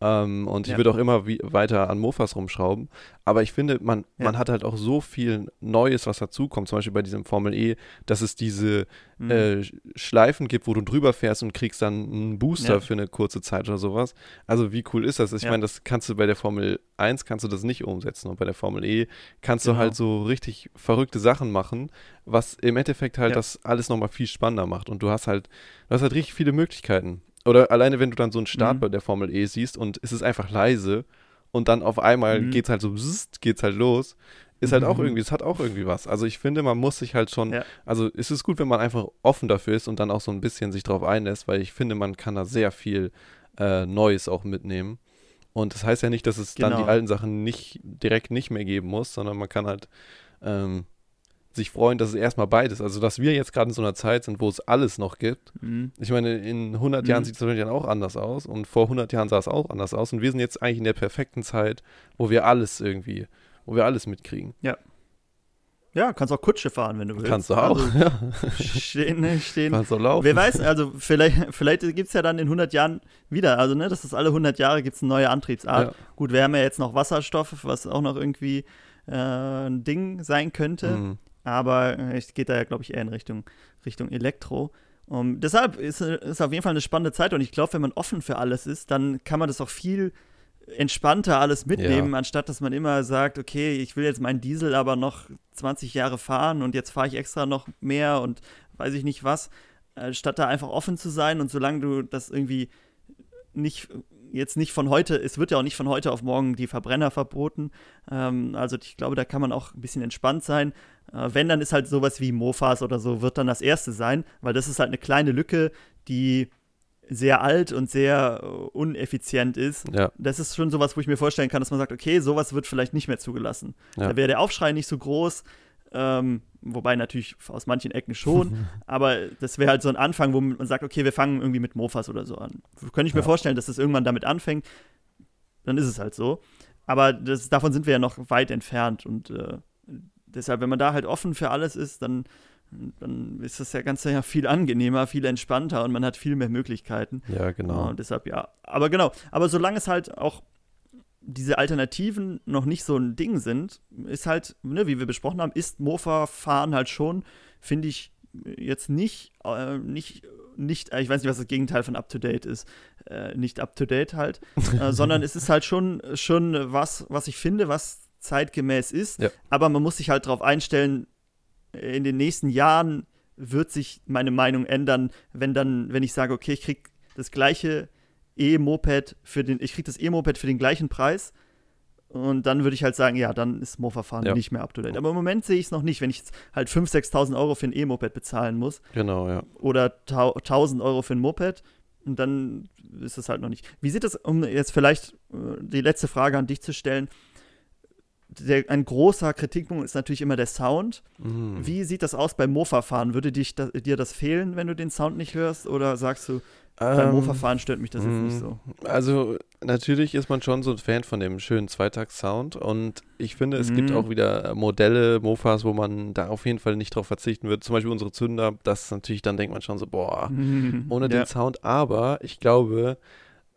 Speaker 2: Ähm, und ja. ich würde auch immer weiter an Mofas rumschrauben. Aber ich finde, man, ja. man hat halt auch so viel Neues, was dazukommt. Zum Beispiel bei diesem Formel E, dass es diese mhm. äh, Schleifen gibt, wo du drüber fährst und kriegst dann einen Booster ja. für eine kurze Zeit oder sowas. Also wie cool ist das? Ich meine, das kannst du bei der Formel 1 kannst du das nicht umsetzen. Und bei der Formel E kannst genau. du halt so richtig verrückte Sachen machen, was im Endeffekt halt das alles nochmal viel spannender macht. Und du hast halt, du hast halt richtig viele Möglichkeiten. Oder alleine, wenn du dann so einen Start mhm. bei der Formel E siehst und es ist einfach leise und dann auf einmal mhm. geht's halt so, bzzzt, geht's halt los, ist halt auch mhm. irgendwie, es hat auch irgendwie was. Also ich finde, man muss sich halt schon, ja. also es ist gut, wenn man einfach offen dafür ist und dann auch so ein bisschen sich drauf einlässt, weil ich finde, man kann da sehr viel äh, Neues auch mitnehmen. Und das heißt ja nicht, dass es genau. dann die alten Sachen nicht direkt nicht mehr geben muss, sondern man kann halt ähm, sich freuen, dass es erstmal beides, also dass wir jetzt gerade in so einer Zeit sind, wo es alles noch gibt. Mhm. Ich meine, in 100 mhm. Jahren sieht es natürlich auch anders aus und vor 100 Jahren sah es auch anders aus und wir sind jetzt eigentlich in der perfekten Zeit, wo wir alles irgendwie, wo wir alles mitkriegen.
Speaker 1: Ja. Ja, kannst auch Kutsche fahren, wenn du willst.
Speaker 2: Kannst du auch, also, ja.
Speaker 1: Stehen, stehen.
Speaker 2: Kannst auch laufen.
Speaker 1: Wer weiß, also vielleicht, vielleicht gibt es ja dann in 100 Jahren wieder, also ne, das ist alle 100 Jahre gibt es eine neue Antriebsart. Ja. Gut, wir haben ja jetzt noch Wasserstoff, was auch noch irgendwie äh, ein Ding sein könnte. Mhm aber es geht da ja, glaube ich, eher in Richtung, Richtung Elektro. Um, deshalb ist es auf jeden Fall eine spannende Zeit und ich glaube, wenn man offen für alles ist, dann kann man das auch viel entspannter alles mitnehmen, ja. anstatt dass man immer sagt, okay, ich will jetzt meinen Diesel aber noch 20 Jahre fahren und jetzt fahre ich extra noch mehr und weiß ich nicht was, äh, statt da einfach offen zu sein und solange du das irgendwie nicht jetzt nicht von heute, es wird ja auch nicht von heute auf morgen die Verbrenner verboten. Ähm, also ich glaube, da kann man auch ein bisschen entspannt sein. Äh, wenn, dann ist halt sowas wie Mofas oder so, wird dann das erste sein, weil das ist halt eine kleine Lücke, die sehr alt und sehr uh, uneffizient ist.
Speaker 2: Ja.
Speaker 1: Das ist schon sowas, wo ich mir vorstellen kann, dass man sagt, okay, sowas wird vielleicht nicht mehr zugelassen. Ja. Da wäre der Aufschrei nicht so groß, ähm, wobei natürlich aus manchen Ecken schon, <laughs> aber das wäre halt so ein Anfang, wo man sagt, okay, wir fangen irgendwie mit Mofas oder so an. Könnte ich mir ja. vorstellen, dass das irgendwann damit anfängt, dann ist es halt so. Aber das, davon sind wir ja noch weit entfernt und äh, deshalb, wenn man da halt offen für alles ist, dann, dann ist das ja Ganze ja viel angenehmer, viel entspannter und man hat viel mehr Möglichkeiten.
Speaker 2: Ja, genau.
Speaker 1: Und deshalb, ja. Aber genau, aber solange es halt auch diese Alternativen noch nicht so ein Ding sind, ist halt, ne, wie wir besprochen haben, ist Mofa-Fahren halt schon, finde ich, jetzt nicht, äh, nicht, nicht, ich weiß nicht, was das Gegenteil von up-to-date ist, äh, nicht up-to-date halt, äh, <laughs> sondern es ist halt schon, schon was, was ich finde, was zeitgemäß ist,
Speaker 2: ja.
Speaker 1: aber man muss sich halt darauf einstellen, in den nächsten Jahren wird sich meine Meinung ändern, wenn dann, wenn ich sage, okay, ich kriege das gleiche E-Moped für den, ich kriege das E-Moped für den gleichen Preis. Und dann würde ich halt sagen, ja, dann ist Mofa-Fahren ja. nicht mehr up to date. Aber im Moment sehe ich es noch nicht, wenn ich jetzt halt 5.000, 6.000 Euro für ein E-Moped bezahlen muss.
Speaker 2: Genau, ja.
Speaker 1: Oder 1.000 Euro für ein Moped. Und dann ist es halt noch nicht. Wie sieht das, um jetzt vielleicht äh, die letzte Frage an dich zu stellen, der, ein großer Kritikpunkt ist natürlich immer der Sound. Mm. Wie sieht das aus beim Mofa-Fahren? Würde dich, da, dir das fehlen, wenn du den Sound nicht hörst? Oder sagst du, beim ähm, Mofa-Fahren stört mich das jetzt nicht so?
Speaker 2: Mm, also, natürlich ist man schon so ein Fan von dem schönen Zweitags-Sound. Und ich finde, es mm. gibt auch wieder Modelle, Mofas, wo man da auf jeden Fall nicht drauf verzichten wird. Zum Beispiel unsere Zünder. Das natürlich, dann denkt man schon so, boah, <laughs> ohne ja. den Sound. Aber ich glaube,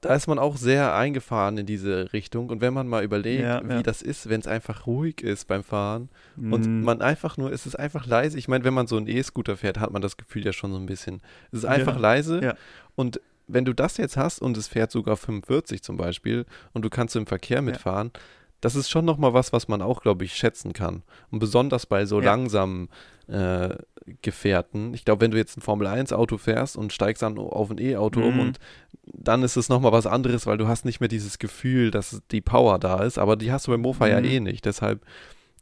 Speaker 2: da ist man auch sehr eingefahren in diese Richtung. Und wenn man mal überlegt, ja, wie ja. das ist, wenn es einfach ruhig ist beim Fahren mm. und mhm. man einfach nur, es ist einfach leise. Ich meine, wenn man so einen E-Scooter fährt, hat man das Gefühl ja schon so ein bisschen. Es ist einfach ja. leise und wenn du das jetzt hast und es fährt sogar 45 zum Beispiel und du kannst im Verkehr mitfahren, das ist schon nochmal was, was man auch, glaube ich, schätzen kann. Und besonders bei so langsamen äh, Gefährten. Ich glaube, wenn du jetzt ein Formel-1-Auto fährst und steigst dann auf ein E-Auto mhm. um und dann ist es nochmal was anderes, weil du hast nicht mehr dieses Gefühl, dass die Power da ist, aber die hast du beim Mofa mhm. ja eh nicht. Deshalb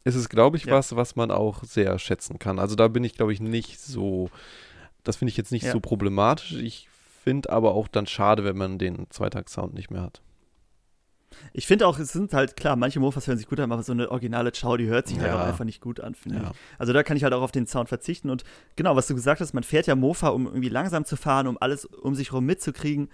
Speaker 2: ist es, glaube ich, ja. was, was man auch sehr schätzen kann. Also da bin ich, glaube ich, nicht so, das finde ich jetzt nicht ja. so problematisch. Ich finde aber auch dann schade, wenn man den Zweitags-Sound nicht mehr hat.
Speaker 1: Ich finde auch, es sind halt, klar, manche Mofas hören sich gut an, aber so eine originale Chow, die hört sich halt ja. halt auch einfach nicht gut an, finde ja. ich. Also da kann ich halt auch auf den Sound verzichten. Und genau, was du gesagt hast, man fährt ja Mofa, um irgendwie langsam zu fahren, um alles um sich herum mitzukriegen.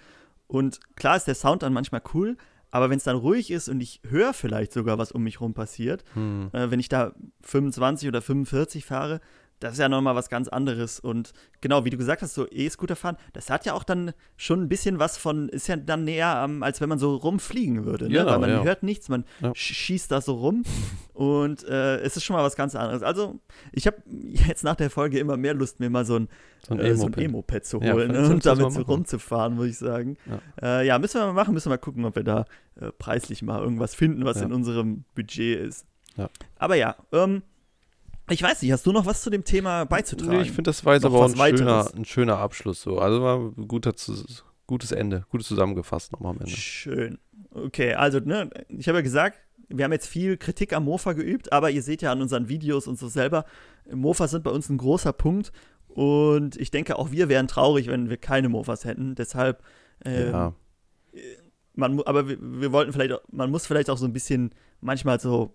Speaker 1: Und klar ist der Sound dann manchmal cool, aber wenn es dann ruhig ist und ich höre vielleicht sogar, was um mich herum passiert, hm. äh, wenn ich da 25 oder 45 fahre, das ist ja nochmal was ganz anderes. Und genau, wie du gesagt hast, so E-Scooter fahren, das hat ja auch dann schon ein bisschen was von, ist ja dann näher, ähm, als wenn man so rumfliegen würde. Ne? Genau, Weil man ja. hört nichts, man ja. schießt da so rum <laughs> und äh, es ist schon mal was ganz anderes. Also, ich habe jetzt nach der Folge immer mehr Lust, mir mal so ein so ein äh, Emo-Pad so zu holen ja, ne? und damit so rumzufahren, muss ich sagen. Ja. Äh, ja. müssen wir mal machen, müssen wir mal gucken, ob wir da äh, preislich mal irgendwas finden, was in unserem Budget ist. Aber ja, ähm, ich weiß nicht, hast du noch was zu dem Thema beizutragen? Nee,
Speaker 2: ich finde, das war jetzt aber auch ein schöner, ein schöner, Abschluss. So. Also war ein guter, gutes Ende, gut zusammengefasst nochmal am Ende.
Speaker 1: Schön. Okay, also, ne, ich habe ja gesagt, wir haben jetzt viel Kritik am Mofa geübt, aber ihr seht ja an unseren Videos und so selber, Mofas sind bei uns ein großer Punkt und ich denke, auch wir wären traurig, wenn wir keine Mofas hätten. Deshalb, ähm, ja. man, aber wir, wir wollten vielleicht, man muss vielleicht auch so ein bisschen manchmal so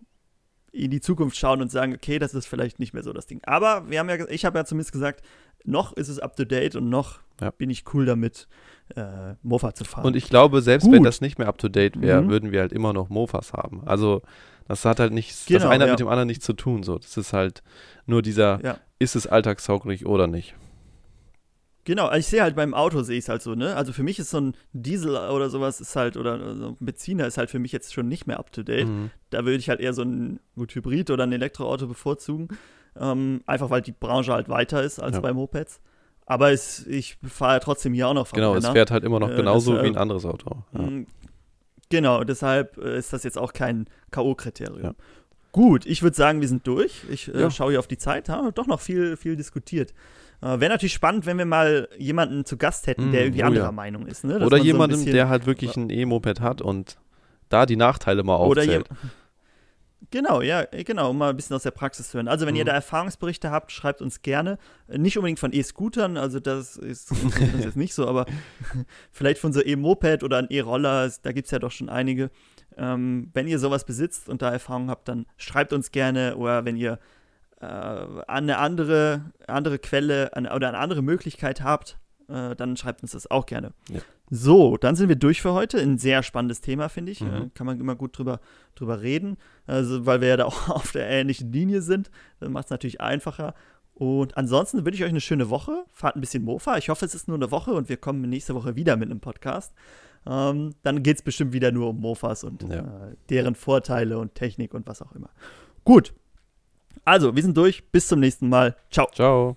Speaker 1: in die Zukunft schauen und sagen, okay, das ist vielleicht nicht mehr so das Ding. Aber wir haben ja, ich habe ja zumindest gesagt, noch ist es up to date und noch ja. bin ich cool damit, äh, Mofa zu fahren.
Speaker 2: Und ich glaube, selbst Gut. wenn das nicht mehr up to date wäre, mhm. würden wir halt immer noch Mofas haben. Also das hat halt nichts, genau, das eine ja. mit dem anderen nichts zu tun. So, das ist halt nur dieser, ja. ist es alltagstauglich oder nicht.
Speaker 1: Genau, also ich sehe halt beim Auto sehe ich es halt so, ne? Also für mich ist so ein Diesel oder sowas ist halt, oder so ein Benziner ist halt für mich jetzt schon nicht mehr up to date. Mhm. Da würde ich halt eher so ein gut Hybrid oder ein Elektroauto bevorzugen. Ähm, einfach weil die Branche halt weiter ist als ja. bei Mopeds. Aber es, ich fahre ja trotzdem hier auch noch
Speaker 2: Genau, es fährt halt immer noch äh, genauso äh, wie ein anderes Auto. Ja. Mm,
Speaker 1: genau, deshalb äh, ist das jetzt auch kein K.O.-Kriterium. Ja. Gut, ich würde sagen, wir sind durch. Ich äh, schaue hier auf die Zeit, haben doch noch viel, viel diskutiert. Äh, Wäre natürlich spannend, wenn wir mal jemanden zu Gast hätten, der mm, irgendwie oh anderer ja. Meinung ist. Ne?
Speaker 2: Oder jemanden, so der halt wirklich ein E-Moped hat und da die Nachteile mal aufzählt. <laughs>
Speaker 1: Genau, ja, genau, um mal ein bisschen aus der Praxis zu hören. Also, wenn mhm. ihr da Erfahrungsberichte habt, schreibt uns gerne. Nicht unbedingt von E-Scootern, also das ist, <laughs> das ist jetzt nicht so, aber <laughs> vielleicht von so E-Moped oder ein E-Roller, da gibt es ja doch schon einige. Ähm, wenn ihr sowas besitzt und da Erfahrung habt, dann schreibt uns gerne oder wenn ihr äh, eine andere, andere Quelle eine, oder eine andere Möglichkeit habt, äh, dann schreibt uns das auch gerne. Ja. So, dann sind wir durch für heute. Ein sehr spannendes Thema, finde ich. Mhm. Äh, kann man immer gut drüber, drüber reden. Also, weil wir ja da <laughs> auch auf der ähnlichen Linie sind. Das macht es natürlich einfacher. Und ansonsten wünsche ich euch eine schöne Woche. Fahrt ein bisschen Mofa. Ich hoffe, es ist nur eine Woche und wir kommen nächste Woche wieder mit einem Podcast. Ähm, dann geht es bestimmt wieder nur um Mofas und ja. äh, deren Vorteile und Technik und was auch immer. Gut, also, wir sind durch. Bis zum nächsten Mal. Ciao.
Speaker 2: Ciao.